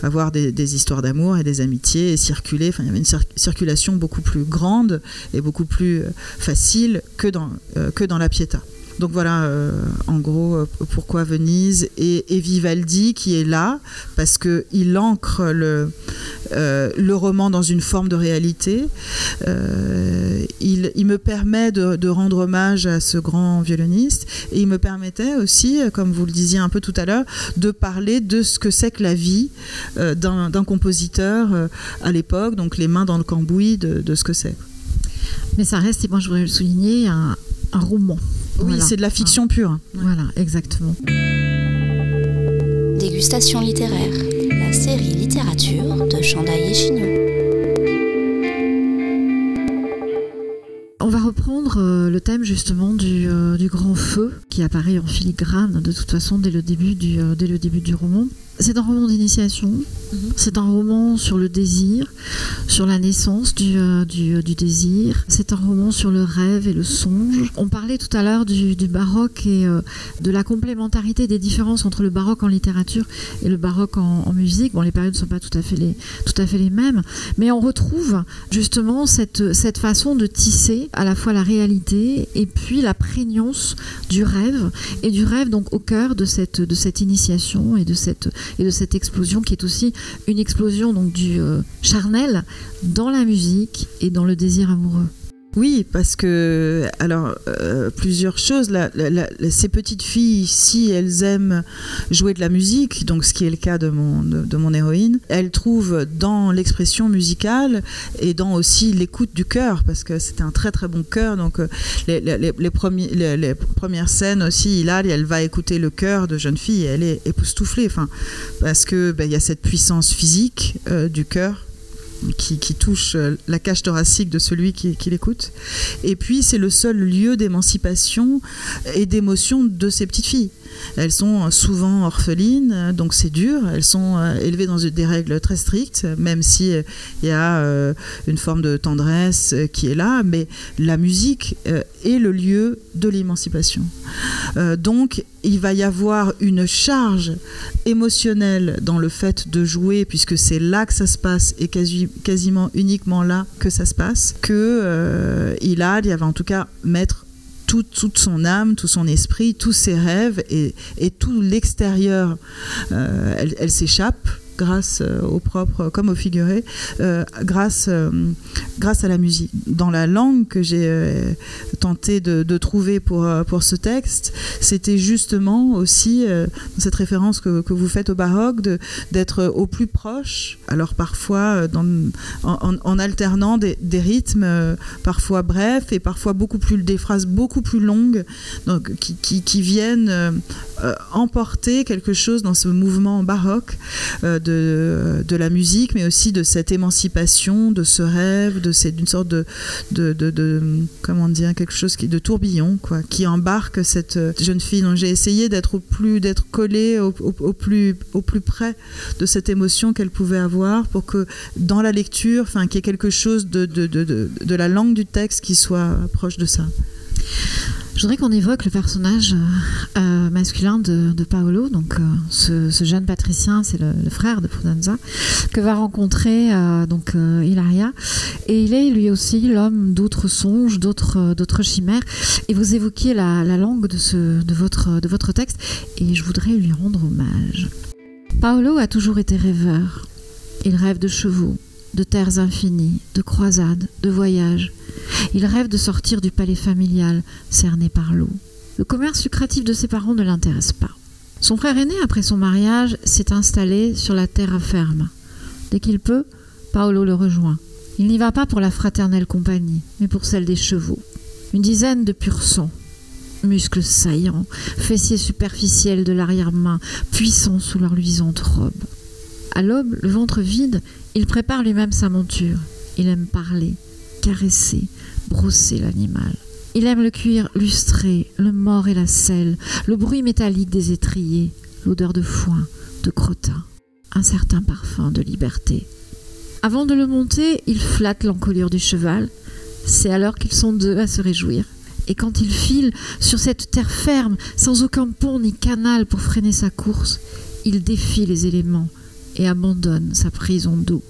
avoir des, des histoires d'amour et des amitiés et circuler, enfin il y avait une cir circulation beaucoup plus grande et beaucoup plus facile que dans, que dans la Pietà. Donc voilà, euh, en gros, euh, pourquoi Venise et, Vivaldi qui est là, parce qu'il ancre le, euh, roman dans une forme de réalité. Il, il, me permet de, rendre hommage à ce grand violoniste et il me permettait aussi, comme vous le disiez un peu tout à l'heure, de parler de ce que c'est que la vie d'un compositeur à l'époque, donc les mains dans le cambouis de, ce que c'est. Mais ça reste, et moi je voudrais le souligner, un roman. Oui, voilà. c'est de la fiction ah. pure. Voilà, exactement. Dégustation littéraire, la série littérature de Chandaille et Chignon. On va reprendre euh, le thème justement du, euh, du, grand feu qui apparaît en filigrane de toute façon dès le début du, euh, dès le début du roman. C'est un roman d'initiation, -hmm. c'est un roman sur le désir, sur la naissance du, euh, du, du désir, c'est un roman sur le rêve et le songe. On parlait tout à l'heure du, du, baroque et euh, de la complémentarité des différences entre le baroque en littérature et le baroque en, en musique. Bon, les périodes ne sont pas tout à, fait les, tout à fait les mêmes, mais on retrouve justement cette, cette façon de tisser à la fois la réalité et puis la prégnance du rêve, et du rêve donc au cœur de cette, de cette initiation et de cette et de cette explosion qui est aussi une explosion donc du euh, charnel dans la musique et dans le désir amoureux. Oui, parce que alors euh, plusieurs choses. Ces petites filles, si elles aiment jouer de la musique, donc ce qui est le cas de mon de, mon héroïne, elles trouvent dans l'expression musicale et dans aussi l'écoute du cœur, parce que c'était un très très bon cœur. Donc euh, les, les, les, premières scènes aussi, Hilal, elle va écouter le cœur de jeune fille, et elle est époustouflée, parce que ben, y a cette puissance physique euh, du cœur qui, touche euh, la cage thoracique de celui qui l'écoute. Et puis, c'est le seul lieu d'émancipation et d'émotion de ces petites filles. Elles sont souvent orphelines, donc c'est dur. Elles sont euh, élevées dans des règles très strictes, même si il euh, y a euh, une forme de tendresse qui est là. Mais la musique est le lieu de l'émancipation. Donc, il va y avoir une charge émotionnelle dans le fait de jouer, puisque c'est là que ça se passe et quasi, quasiment uniquement là que ça se passe, que euh, il a, il va en tout cas mettre tout, toute son âme, tout son esprit, tous ses rêves et, tout l'extérieur, euh, elle s'échappe grâce euh, au propre comme au figuré, euh, grâce, euh, grâce à la musique. Dans la langue que j'ai tenté de, trouver pour, pour ce texte, c'était justement aussi cette référence que, que, vous faites au baroque, d'être au plus proche, alors parfois en, alternant des, des rythmes parfois brefs et parfois beaucoup plus, des phrases beaucoup plus longues donc, qui, qui viennent emporter quelque chose dans ce mouvement baroque de, de, la musique, mais aussi de cette émancipation, de ce rêve, de d'une sorte de, de, de, comment dire, quelque chose qui, de tourbillon, quoi, qui embarque cette jeune fille. Donc j'ai essayé d'être au plus, d'être collée au, au, plus, au plus près de cette émotion qu'elle pouvait avoir, pour que dans la lecture, enfin, qu'il y ait quelque chose de, de, de, de la langue du texte qui soit proche de ça. Je voudrais qu'on évoque le personnage euh, euh, masculin de, Paolo, donc euh, ce, jeune patricien, c'est le, frère de Prudenza, que va rencontrer donc Hilaria, et il est lui aussi l'homme d'autres songes, d'autres chimères. Et vous évoquiez la, langue de, votre, de votre texte, et je voudrais lui rendre hommage. Paolo a toujours été rêveur. Il rêve de chevaux, de terres infinies, de croisades, de voyages. Il rêve de sortir du palais familial, cerné par l'eau. Le commerce lucratif de ses parents ne l'intéresse pas. Son frère aîné, après son mariage, s'est installé sur la terre ferme. Dès qu'il peut, Paolo le rejoint. Il n'y va pas pour la fraternelle compagnie, mais pour celle des chevaux. Une dizaine de pur sang, muscles saillants, fessiers superficiels de l'arrière-main, puissants sous leur luisante robe. À l'aube, le ventre vide, il prépare lui-même sa monture. Il aime parler, caresser, brosser l'animal. Il aime le cuir lustré, le mort et la selle, le bruit métallique des étriers, l'odeur de foin, de crottin, un certain parfum de liberté. Avant de le monter, il flatte l'encolure du cheval. C'est alors qu'ils sont deux à se réjouir. Et quand il file sur cette terre ferme, sans aucun pont ni canal pour freiner sa course, il défie les éléments et abandonne sa prison d'eau.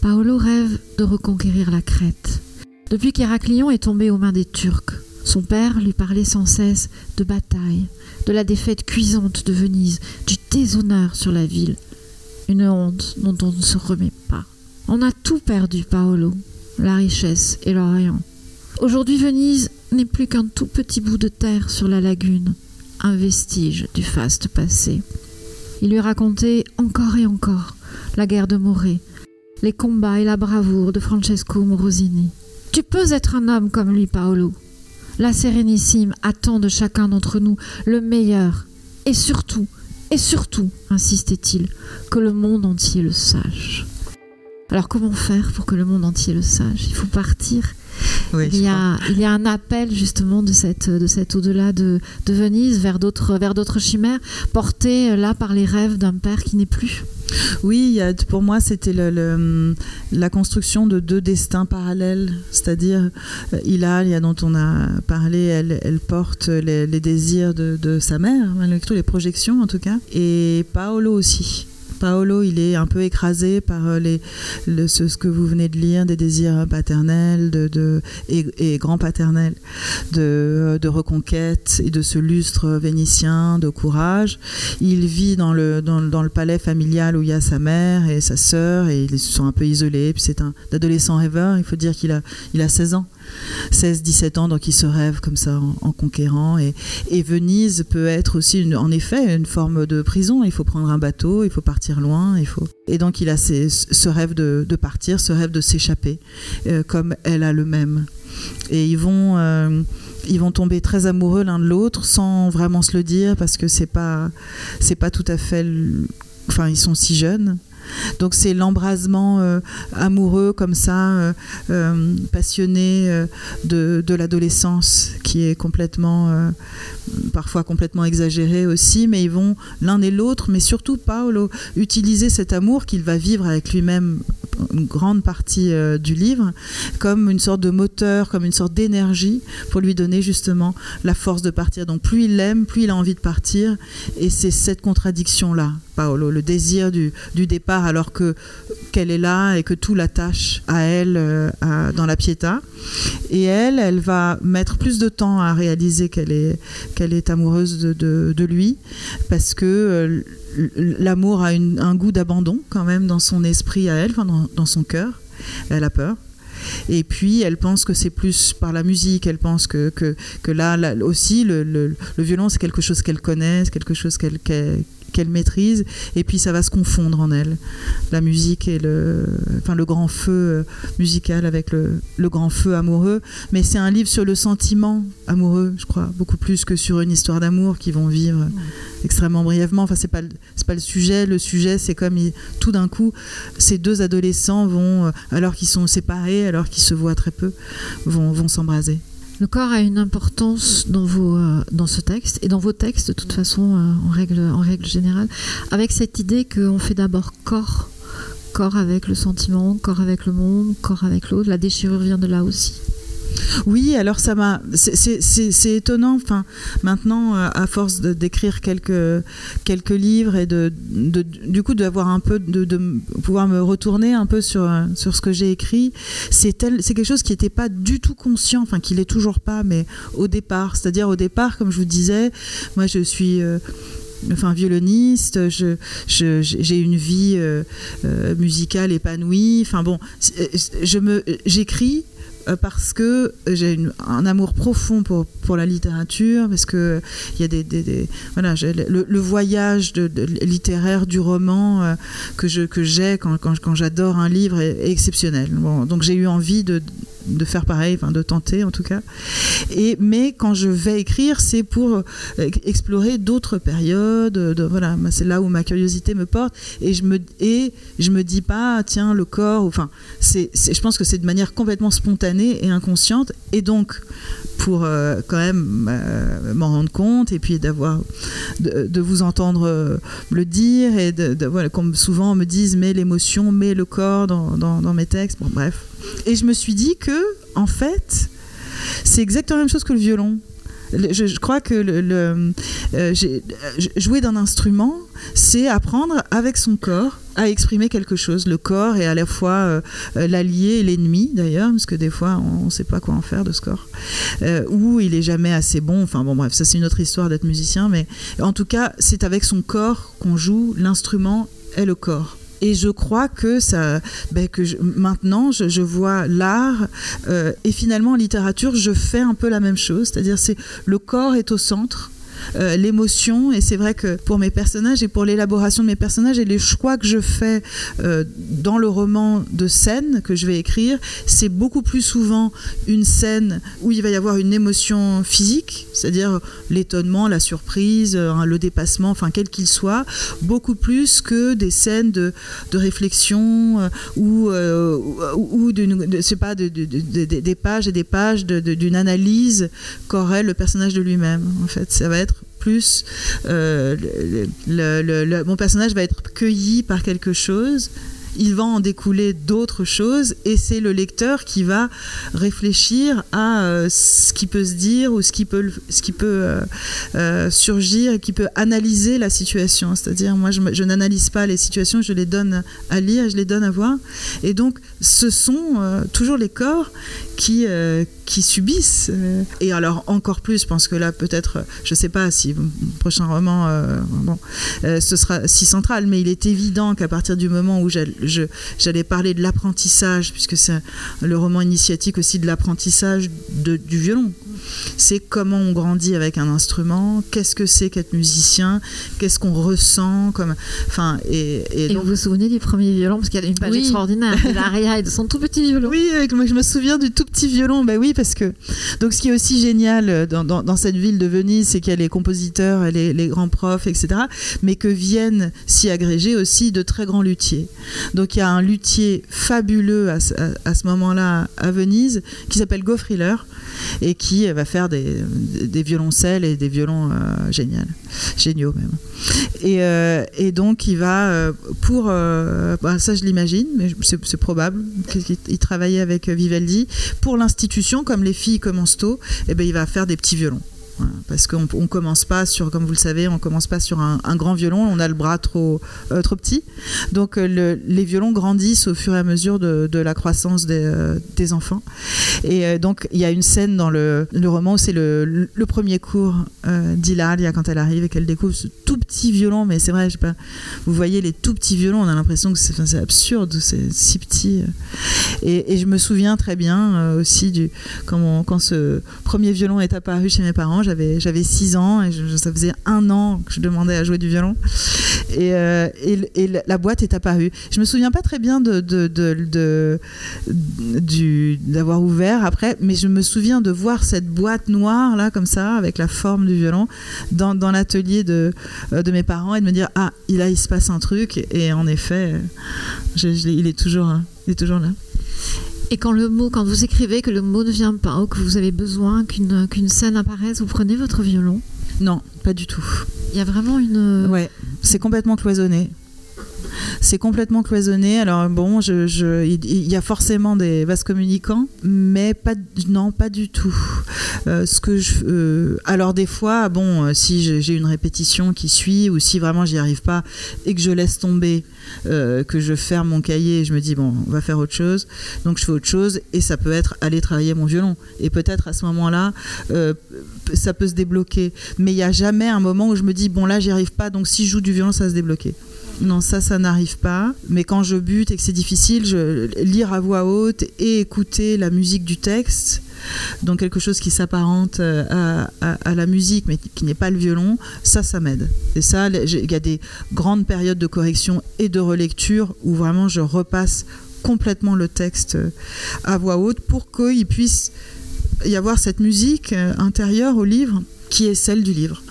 Paolo rêve de reconquérir la Crète. Depuis qu'Héraclion est tombé aux mains des Turcs, son père lui parlait sans cesse de bataille, de la défaite cuisante de Venise, du déshonneur sur la ville. Une honte dont on ne se remet pas. On a tout perdu, Paolo, la richesse et l'Orient. Aujourd'hui, Venise n'est plus qu'un tout petit bout de terre sur la lagune, un vestige du faste passé. Il lui racontait encore et encore la guerre de Morée, les combats et la bravoure de Francesco Morosini. Tu peux être un homme comme lui, Paolo, la Sérénissime attend de chacun d'entre nous le meilleur. Et surtout, et surtout, insistait-il, que le monde entier le sache. Alors comment faire pour que le monde entier le sache? Il faut partir. Il, y a, il, y a, un appel justement de cette, de cette au-delà de, de, Venise vers d'autres, vers d'autres chimères, portées euh, là par les rêves d'un père qui n'est plus. Oui, pour moi, c'était le, la construction de deux destins parallèles. C'est-à-dire, euh, Hilalia, dont on a parlé, elle, porte les, désirs de, de, sa mère, les projections en tout cas, et Paolo aussi. Paolo, il est un peu écrasé par euh, les, ce, que vous venez de lire, des désirs paternels et, et grands-paternels, de, de, reconquête et de ce lustre vénitien, de courage. Il vit dans le, dans, le palais familial où il y a sa mère et sa sœur, et ils sont un peu isolés. C'est un adolescent rêveur, il faut dire qu'il a, il a 16 ans. 16-17 ans, donc il se rêve comme ça en, conquérant. Et, Venise peut être aussi, en effet, une forme de prison. Il faut prendre un bateau, il faut partir loin. Il faut... Et donc il a ce rêve de, partir, ce rêve de s'échapper, euh, comme elle a le même. Et ils vont, euh, ils vont tomber très amoureux l'un de l'autre sans vraiment se le dire parce que c'est pas, c'est pas tout à fait. Enfin, ils sont si jeunes. Donc c'est l'embrasement euh, amoureux comme ça, euh, euh, passionné de, l'adolescence qui est complètement, parfois complètement exagéré aussi, mais ils vont l'un et l'autre, mais surtout Paolo, utiliser cet amour qu'il va vivre avec lui-même une grande partie du livre comme une sorte de moteur, comme une sorte d'énergie pour lui donner justement la force de partir. Donc plus il l'aime, plus il a envie de partir, et c'est cette contradiction-là, Paolo, le désir du, départ alors que qu'elle est là et que tout l'attache à elle euh, dans la Pietà. Et elle, elle va mettre plus de temps à réaliser qu'elle est, est amoureuse de, lui parce que euh, l'amour a un goût d'abandon quand même dans son esprit à elle, dans, son cœur. Elle a peur. Et puis, elle pense que c'est plus par la musique. Elle pense que, que, là, aussi, le, violon, c'est quelque chose qu'elle connaît, c'est quelque chose qu'elle qu'elle maîtrise, et puis ça va se confondre en elle, la musique et le, enfin le grand feu euh, musical avec le, le grand feu amoureux. Mais c'est un livre sur le sentiment amoureux, je crois, beaucoup plus que sur une histoire d'amour qu'ils vont vivre extrêmement brièvement. Enfin, c'est pas c'est pas le sujet. Le sujet, c'est comme tout d'un coup, ces deux adolescents vont, euh, alors qu'ils sont séparés, alors qu'ils se voient très peu, vont, vont s'embraser. Le corps a une importance dans, vos, euh, dans ce texte et dans vos textes de toute façon euh, en, règle, en règle générale, avec cette idée qu'on fait d'abord corps, corps avec le sentiment, corps avec le monde, corps avec l'autre. La déchirure vient de là aussi. Oui, alors ça m'a. C'est étonnant. Enfin, maintenant, euh, à force d'écrire quelques quelques livres et de, du coup d'avoir un peu de, de, pouvoir me retourner un peu sur sur ce que j'ai écrit, c'est quelque chose qui n'était pas du tout conscient. Enfin, qui l'est toujours pas, mais au départ, c'est-à-dire au départ, comme je vous disais, moi je suis euh, enfin violoniste, je, j'ai une vie euh, musicale épanouie. Enfin bon, je me, j'écris parce que j'ai un amour profond pour, pour la littérature, parce que il y a des, le, voyage littéraire du roman euh, que j'ai quand, j'adore un livre est, exceptionnel. Donc j'ai eu envie de de faire pareil, enfin de tenter en tout cas. Et mais quand je vais écrire, c'est pour euh, explorer d'autres périodes. De, voilà, c'est là où ma curiosité me porte. Et je me et je me dis pas tiens le corps. Enfin, c'est, je pense que c'est de manière complètement spontanée et inconsciente. Et donc pour euh, quand même euh, m'en rendre compte et puis d'avoir de, vous entendre le dire et de, comme souvent on me dise mais l'émotion, mais le corps dans, dans, dans mes textes. Bon bref. Et je me suis dit que, en fait, c'est exactement la même chose que le violon. Je, crois que le, euh, jouer d'un instrument, c'est apprendre avec son corps à exprimer quelque chose. Le corps est à la fois euh, euh, l'allié et l'ennemi d'ailleurs, parce que des fois on ne sait pas quoi en faire de ce corps. ou il est jamais assez bon. Enfin bon bref, ça c'est une autre histoire d'être musicien, mais en tout cas c'est avec son corps qu'on joue. L'instrument est le corps. Et je crois que ça, ben que maintenant, je, vois l'art euh, et finalement en littérature, je fais un peu la même chose, c'est-à-dire c'est le corps est au centre euh, l'émotion. Et c'est vrai que pour mes personnages et pour l'élaboration de mes personnages et les choix que je fais euh, dans le roman de scène que je vais écrire, c'est beaucoup plus souvent une scène où il va y avoir une émotion physique, c'est-à-dire l'étonnement, la surprise, euh, le dépassement, enfin quel qu'il soit, beaucoup plus que des scènes de, de réflexion ou, ou pas des pages et des pages d'une analyse qu'aurait le personnage de lui-même. En fait, ça va être plus euh, mon personnage va être cueilli par quelque chose il va en découler d'autres choses et c'est le lecteur qui va réfléchir à euh, ce qui peut se dire ou ce qui peut, ce qui peut euh, euh, surgir et qui peut analyser la situation. C'est-à-dire, moi, je, n'analyse pas les situations, je les donne à lire, je les donne à voir. Et donc, ce sont toujours les corps qui, qui subissent. Et alors, encore plus, je pense que là, peut-être, je ne sais pas si mon prochain roman, bon, ce sera si central, mais il est évident qu'à partir du moment où j'ai j'allais parler de l'apprentissage, puisque c'est le roman initiatique aussi de l'apprentissage du violon. C'est comment on grandit avec un instrument, qu'est-ce que c'est qu'être musicien, qu'est-ce qu'on ressent, comme, enfin, et, et, vous vous souvenez du premier violon parce qu'il y a une page extraordinaire, de l'aria et de son tout petit violon. Oui, moi je me souviens du tout petit violon, bah oui, parce que donc ce qui est aussi génial dans, dans, cette ville de Venise, c'est qu'il y a les compositeurs, les, les grands profs, etc., mais que viennent s'y agréger aussi de très grands luthiers. Donc il y a un luthier fabuleux à, à, ce moment-là à Venise qui s'appelle Goffriller et qui va faire des, des violoncelles et des violons euh, géniaux, géniaux même. Et, euh, et, donc il va euh, pour, bah, ça je l'imagine, mais c'est probable qu'il travaillait avec Vivaldi. Pour l'institution, comme les filles commencent tôt, et eh ben il va faire des petits violons parce qu'on ne commence pas sur, comme vous le savez, on commence pas sur un, grand violon, on a le bras trop, euh, trop petit. Donc euh, les violons grandissent au fur et à mesure de, la croissance des, euh, enfants. Et donc il y a une scène dans le, roman où c'est le, premier cours d'Hilaria quand elle arrive et qu'elle découvre tout tout petits violons, mais c'est vrai, vous voyez les tout petits violons, on a l'impression que c'est, absurde, c'est si petit. Et, je me souviens très bien aussi du quand ce premier violon est apparu chez mes parents, j'avais j'avais 6 ans et ça faisait un an que je demandais à jouer du violon. Et, euh, la boîte est apparue. Je me souviens pas très bien de, d'avoir ouvert après, mais je me souviens de voir cette boîte noire là comme ça avec la forme du violon dans, l'atelier de, euh, de mes parents et de me dire ah là il se passe un truc et en effet il est toujours il est toujours là. Et quand le mot, quand vous écrivez que le mot ne vient pas ou que vous avez besoin qu'une qu'une scène apparaisse, vous prenez votre violon? Non, pas du tout. Il y a vraiment une. Ouais, c'est complètement cloisonné c'est complètement cloisonné. Alors bon, il, y a forcément des vases communicants, mais non, pas du tout. Euh, ce que je, euh, alors des fois, bon, euh, si j'ai une répétition qui suit ou si vraiment j'y arrive pas et que je laisse tomber, que je ferme mon cahier, et je me dis bon, on va faire autre chose. Donc je fais autre chose et ça peut être aller travailler mon violon. Et peut-être à ce moment-là, ça peut se débloquer. Mais il n'y a jamais un moment où je me dis bon là j'y arrive pas, donc si je joue du violon, ça va se débloquer. Non, ça, ça n'arrive pas. Mais quand je bute et que c'est difficile, je lire à voix haute et écouter la musique du texte, donc quelque chose qui s'apparente à, à, à, la musique, mais qui n'est pas le violon, ça, ça m'aide. Et ça, il y a des grandes périodes de correction et de relecture où vraiment je repasse complètement le texte à voix haute pour qu'il puisse y avoir cette musique intérieure au livre qui est celle du livre.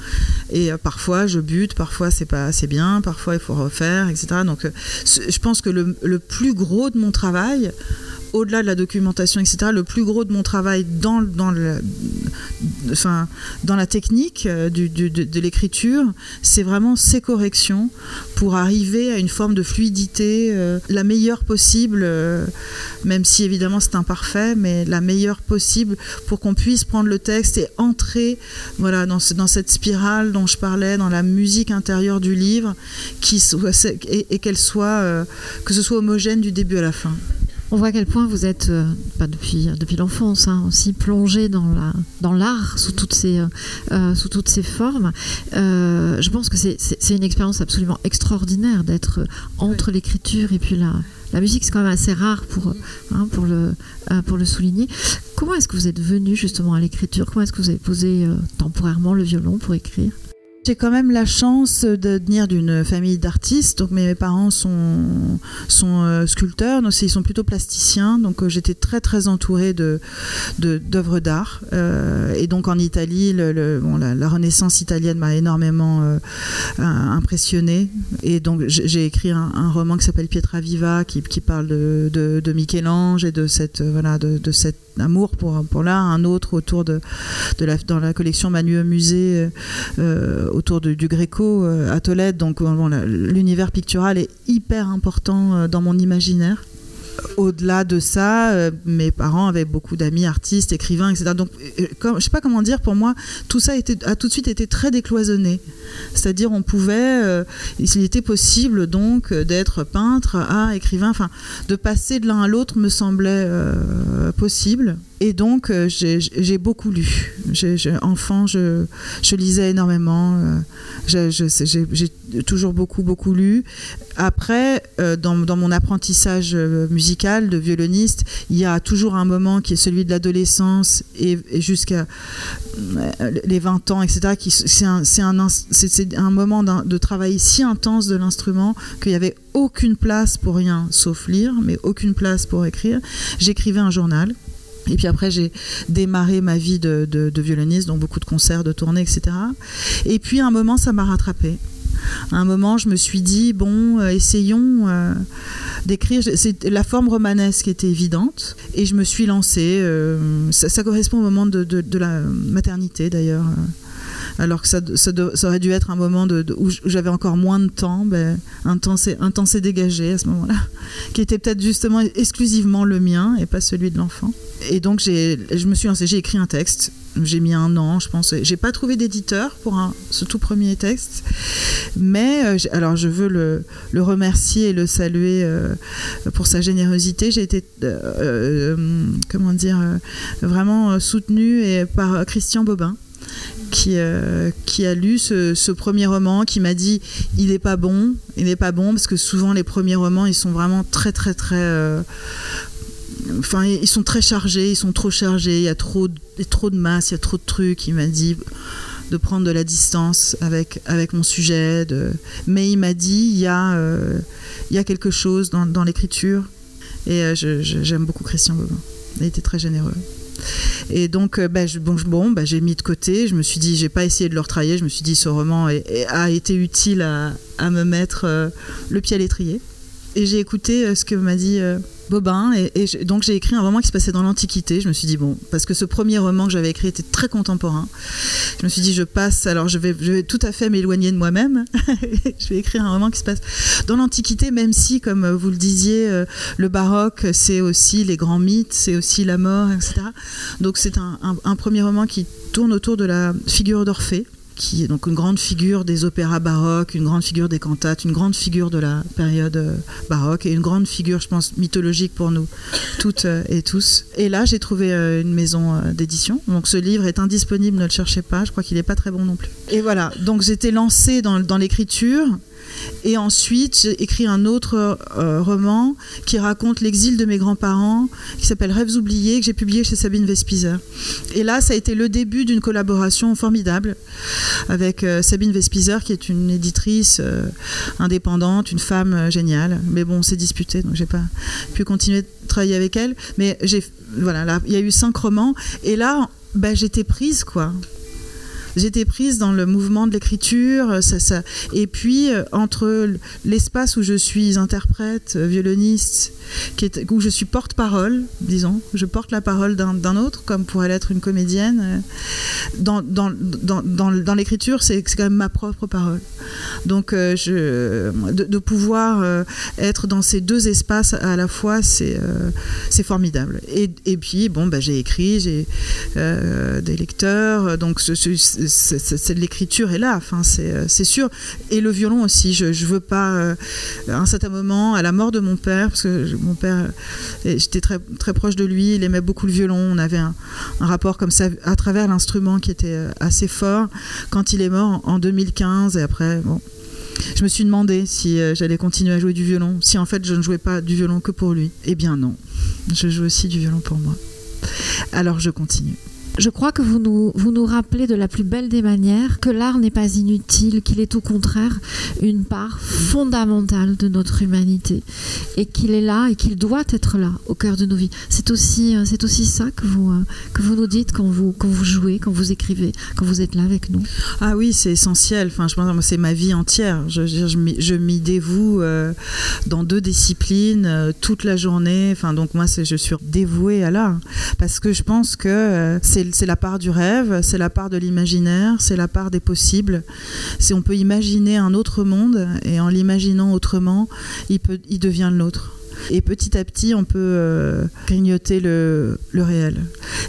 Et euh, parfois je bute, parfois c'est pas assez bien, parfois il faut refaire, etc. Donc euh, je pense que le, le, plus gros de mon travail, au-delà de la documentation, etc., le plus gros de mon travail dans, la technique euh, de, l'écriture, c'est vraiment ces corrections pour arriver à une forme de fluidité euh, la meilleure possible, euh, même si évidemment c'est imparfait, mais la meilleure possible pour qu'on puisse prendre le texte et entrer voilà, dans, ce, dans cette spirale dont je parlais, dans la musique intérieure du livre, et, que ce soit homogène du début à la fin. On voit à quel point vous êtes, euh, pas depuis, depuis l'enfance, hein, aussi plongé dans l'art dans sous, toutes ces, euh, sous toutes ces formes. Euh, je pense que c'est une expérience absolument extraordinaire d'être entre oui. l'écriture et puis la, la musique. C'est quand même assez rare pour, hein, pour, le, euh, pour le souligner. Comment est-ce que vous êtes venu justement à l'écriture? Comment est-ce que vous avez posé euh, temporairement le violon pour écrire? J'ai quand même la chance de venir d'une famille d'artistes. Donc mes parents sont, euh, sculpteurs, donc ils sont plutôt plasticiens. Donc euh, j'étais très très entourée de d'œuvres d'art. Euh, et donc en Italie, la, Renaissance italienne m'a énormément impressionnée. Et donc j'ai écrit un, roman qui s'appelle Pietra Viva, qui, parle de, de, Michel-Ange et de cette voilà de, cet amour pour pour l'art. Un autre autour de, la dans la collection Manu Musée. Autour de, du Gréco euh, à Tolède. Donc bon, l'univers pictural est hyper important euh, dans mon imaginaire. Au-delà de ça, euh, mes parents avaient beaucoup d'amis artistes, écrivains, etc. Donc, euh, comme, je sais pas comment dire, pour moi, tout ça a tout de suite été très décloisonné. C'est-à-dire, on pouvait, euh, il était possible donc d'être peintre à écrivain, enfin, de passer de l'un à l'autre me semblait euh, possible. Et donc, euh, j'ai beaucoup lu. Enfant, je, lisais énormément. Euh, j'ai toujours beaucoup, beaucoup lu. Après, euh, dans, mon apprentissage musical de violoniste, il y a toujours un moment qui est celui de l'adolescence et, jusqu'à les 20 ans, etc. C'est un moment de travail si intense de l'instrument qu'il n'y avait aucune place pour rien, sauf lire, mais aucune place pour écrire. J'écrivais un journal. Et puis après, j'ai démarré ma vie de, violoniste, donc beaucoup de concerts, de tournées, etc. Et puis à un moment, ça m'a rattrapé. À un moment, je me suis dit, bon, euh, essayons euh, d'écrire. C'est la forme romanesque était évidente. Et je me suis lancée. Euh, ça, correspond au moment de la maternité, d'ailleurs alors que ça, aurait dû être un moment où j'avais encore moins de temps, ben, un temps s'est dégagé à ce moment-là, qui était peut-être justement exclusivement le mien et pas celui de l'enfant. Et donc je me suis lancée, j'ai écrit un texte. J'ai mis un an, je pense. J'ai pas trouvé d'éditeur pour ce tout premier texte, mais euh, alors je veux le, remercier et le saluer euh, pour sa générosité. J'ai été, euh, comment dire, vraiment soutenue par Christian Bobin, qui, euh, qui a lu ce, premier roman, qui m'a dit il n'est pas bon, il n'est pas bon, parce que souvent les premiers romans, ils sont vraiment très très très... euh, Enfin, ils sont très chargés, ils sont trop chargés, il y a trop, trop de masse, il y a trop de trucs. Il m'a dit de prendre de la distance avec, avec mon sujet. Mais il m'a dit il y, a, euh, y a quelque chose dans, l'écriture. Et j'aime beaucoup Christian Bobin. Il était très généreux. Et donc, euh, bah, bon, bah, j'ai mis de côté. Je me suis dit, j'ai pas essayé de le retravailler. Je me suis dit, ce roman a été utile à, me mettre euh, le pied à l'étrier. Et j'ai écouté euh, ce que m'a dit Bobin. Et, donc, j'ai écrit un roman qui se passait dans l'Antiquité. Je me suis dit, bon, parce que ce premier roman que j'avais écrit était très contemporain. Je me suis dit, je passe, alors je vais, tout à fait m'éloigner de moi-même. je vais écrire un roman qui se passe dans l'Antiquité, même si, comme vous le disiez, euh, le baroque, c'est aussi les grands mythes, c'est aussi la mort, etc. Donc c'est un premier roman qui tourne autour de la figure d'Orphée qui est donc une grande figure des opéras baroques, une grande figure des cantates, une grande figure de la période euh, baroque et une grande figure, je pense, mythologique pour nous toutes euh, et tous. Et là, j'ai trouvé euh, une maison d'édition. Donc ce livre est indisponible, ne le cherchez pas. Je crois qu'il n'est pas très bon non plus. Et voilà, donc j'étais lancée dans, dans l'écriture. Et ensuite, j'ai écrit un autre euh, roman qui raconte l'exil de mes grands-parents, qui s'appelle Rêves oubliés, que j'ai publié chez Sabine Vespizer. Et là, ça a été le début d'une collaboration formidable avec euh, Sabine Vespizer, qui est une éditrice euh, indépendante, une femme géniale. Mais bon, on s'est disputé, donc j'ai pas pu continuer de travailler avec elle. Mais voilà, là, il y a eu cinq romans, et là, ben, j'étais prise, quoi. J'étais prise dans le mouvement de l'écriture, ça, ça. et puis euh, entre l'espace où je suis interprète, euh, violoniste, où je suis porte-parole, disons, je porte la parole d'un autre, comme pourrait l'être une comédienne. euh, Dans, dans, dans, dans, l'écriture, c'est quand même ma propre parole. Donc, euh, je, de, pouvoir euh, être dans ces deux espaces à la fois, c'est euh, c'est formidable. Et, et puis, bon, bah, j'ai écrit, j'ai euh, des lecteurs, donc ce- ce- c'est- l'écriture est là, enfin, c'est euh, c'est sûr. Et le violon aussi, je ne veux pas, euh, à un certain moment, à la mort de mon père, parce que je- mon père, euh, j'étais très, très proche de lui, il aimait beaucoup le violon, on avait un, rapport comme ça à travers l'instrument qui était assez fort. Quand il est mort en, en 2015, et après, bon, je me suis demandé si j'allais continuer à jouer du violon, si en fait je ne jouais pas du violon que pour lui. Eh bien non, je joue aussi du violon pour moi. Alors je continue. Je crois que vous nous, vous nous rappelez de la plus belle des manières que l'art n'est pas inutile, qu'il est au contraire une part fondamentale de notre humanité et qu'il est là et qu'il doit être là au cœur de nos vies. C'est aussi, euh, aussi ça que vous, euh, que vous nous dites quand vous, quand vous jouez, quand vous écrivez, quand vous êtes là avec nous. Ah oui, c'est essentiel. Enfin, je pense c'est ma vie entière. Je, je, je m'y- dévoue euh, dans deux disciplines toute la journée. Enfin, donc moi, je suis dévouée à l'art parce que je pense que c'est c'est la part du rêve, c'est la part de l'imaginaire, c'est la part des possibles. Si on peut imaginer un autre monde et en l'imaginant autrement, il devient le nôtre. Et petit à petit, on peut euh, grignoter le, réel.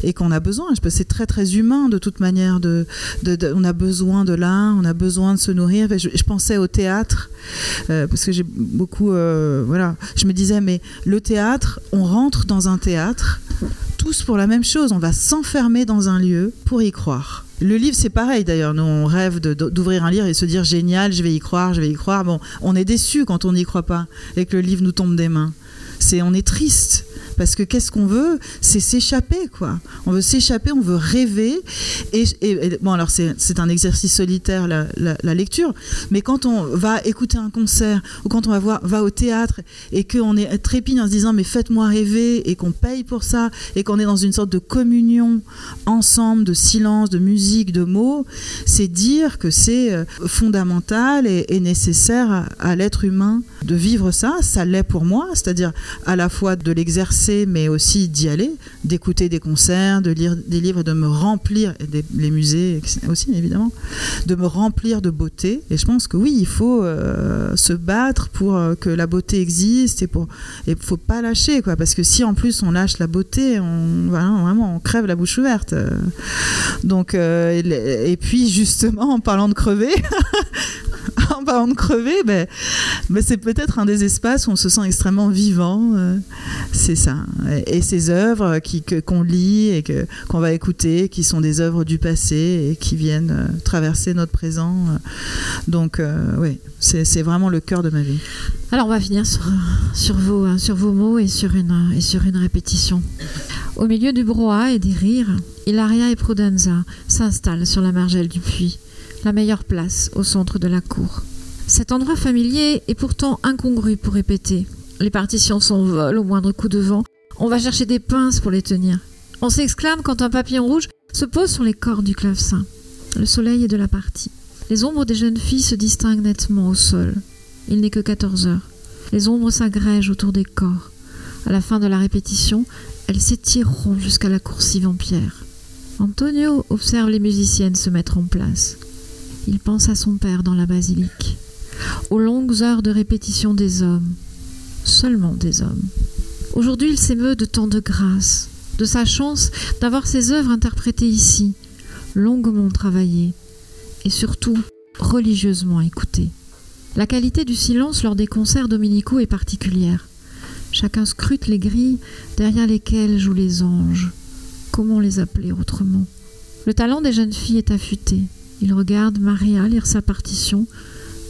Et qu'on a besoin, c'est très très humain de toute manière. On a besoin de l'art, on a besoin de se nourrir. Je pensais au théâtre, euh, parce que j'ai beaucoup. euh, voilà, je me disais, mais le théâtre, on rentre dans un théâtre, tous pour la même chose. On va s'enfermer dans un lieu pour y croire. Le livre, c'est pareil d'ailleurs. Nous, on rêve d'ouvrir un livre et se dire génial, je vais y croire, je vais y croire. Bon, on est déçu quand on n'y croit pas et que le livre nous tombe des mains. C'est, on est triste parce que qu'est-ce qu'on veut C'est s'échapper, quoi. On veut s'échapper, on veut rêver. Et, bon, alors c'est, un exercice solitaire la, lecture, mais quand on va écouter un concert ou quand on va voir, va au théâtre et qu'on est trépigne en se disant mais faites-moi rêver et qu'on paye pour ça et qu'on est dans une sorte de communion ensemble de silence, de musique, de mots, c'est dire que c'est euh, fondamental et, nécessaire à, à l'être humain de vivre ça. Ça l'est pour moi, c'est-à-dire à la fois de mais aussi d'y aller, d'écouter des concerts, de lire des livres, de me remplir, et les musées aussi évidemment, de me remplir de beauté. Et je pense que oui, il faut euh, se battre pour euh, que la beauté existe et pour et faut pas lâcher quoi, parce que si en plus on lâche la beauté, on vraiment on crève la bouche ouverte. Euh, Donc et puis justement en parlant de crever. en parlant de crever, ben, c'est peut-être un des espaces où on se sent extrêmement vivant. euh, C'est ça. Et, ces œuvres qu'on lit et qu'on va écouter, qui sont des œuvres du passé et qui viennent euh, traverser notre présent. Donc, oui, c'est, vraiment le cœur de ma vie. Alors, on va finir sur, sur, vos, mots et sur, une, répétition. Au milieu du brouhaha et des rires, Hilaria et Prudenza s'installent sur la margelle du puits, la meilleure place au centre de la cour. Cet endroit familier est pourtant incongru pour répéter. Les partitions s'envolent au moindre coup de vent. On va chercher des pinces pour les tenir. On s'exclame quand un papillon rouge se pose sur les cordes du clavecin. Le soleil est de la partie. Les ombres des jeunes filles se distinguent nettement au sol. Il n'est que 14 heures. Les ombres s'agrègent autour des corps. À la fin de la répétition, elles s'étireront jusqu'à la coursive en pierre. Antonio observe les musiciennes se mettre en place. Il pense à son père dans la basilique aux longues heures de répétition des hommes, seulement des hommes. Aujourd'hui, il s'émeut de tant de grâce, de sa chance d'avoir ses œuvres interprétées ici, longuement travaillées, et surtout religieusement écoutées. La qualité du silence lors des concerts dominicaux est particulière. Chacun scrute les grilles derrière lesquelles jouent les anges. Comment les appeler autrement Le talent des jeunes filles est affûté. Ils regardent Maria lire sa partition,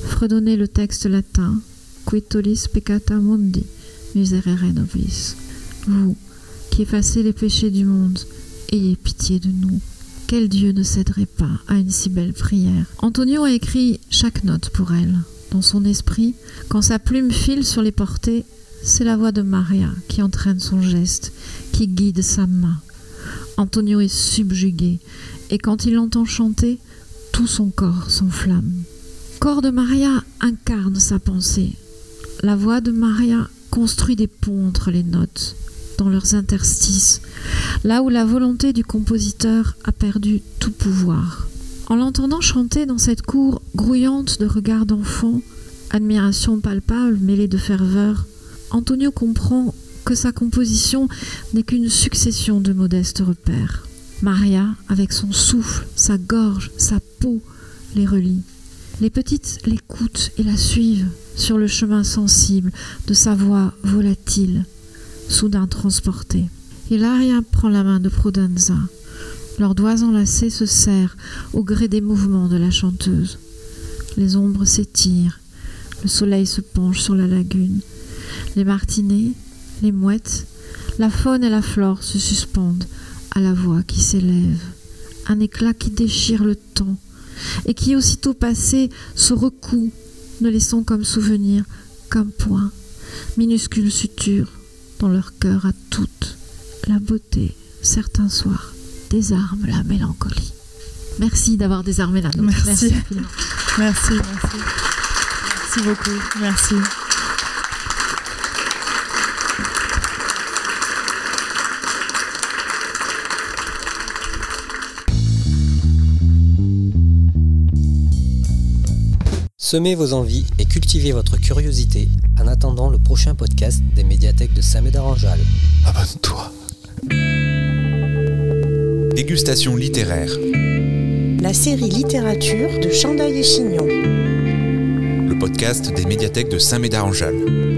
fredonner le texte latin Quitolis peccata mundi, miserere nobis. Vous, qui effacez les péchés du monde, ayez pitié de nous. Quel Dieu ne céderait pas à une si belle prière? Antonio a écrit chaque note pour elle. Dans son esprit, quand sa plume file sur les portées, c'est la voix de Maria qui entraîne son geste, qui guide sa main. Antonio est subjugué, et quand il l'entend chanter, tout son corps s'enflamme corps de Maria incarne sa pensée. La voix de Maria construit des ponts entre les notes, dans leurs interstices, là où la volonté du compositeur a perdu tout pouvoir. En l'entendant chanter dans cette cour grouillante de regards d'enfants, admiration palpable mêlée de ferveur, Antonio comprend que sa composition n'est qu'une succession de modestes repères. Maria, avec son souffle, sa gorge, sa les relie. Les petites l'écoutent et la suivent sur le chemin sensible de sa voix volatile, soudain transportée. Hilaria prend la main de Prudenza. Leurs doigts enlacés se serrent au gré des mouvements de la chanteuse. Les ombres s'étirent, le soleil se penche sur la lagune. Les martinets, les mouettes, la faune et la flore se suspendent à la voix qui s'élève. Un éclat qui déchire le temps, et qui aussitôt passé se recoue, ne laissant comme souvenir qu'un point, minuscule suture dans leur cœur à toutes. La beauté, certains soirs, désarme la mélancolie. Merci d'avoir désarmé la nôtre. Merci. Merci, merci. merci. Merci beaucoup. Merci. Semez vos envies et cultivez votre curiosité en attendant le prochain podcast des médiathèques de Saint-Médard-en-Jalles. Abonne-toi. Dégustation littéraire. La série littérature de Chandaille et Chignon. Le podcast des médiathèques de Saint-Médard-en-Jalles.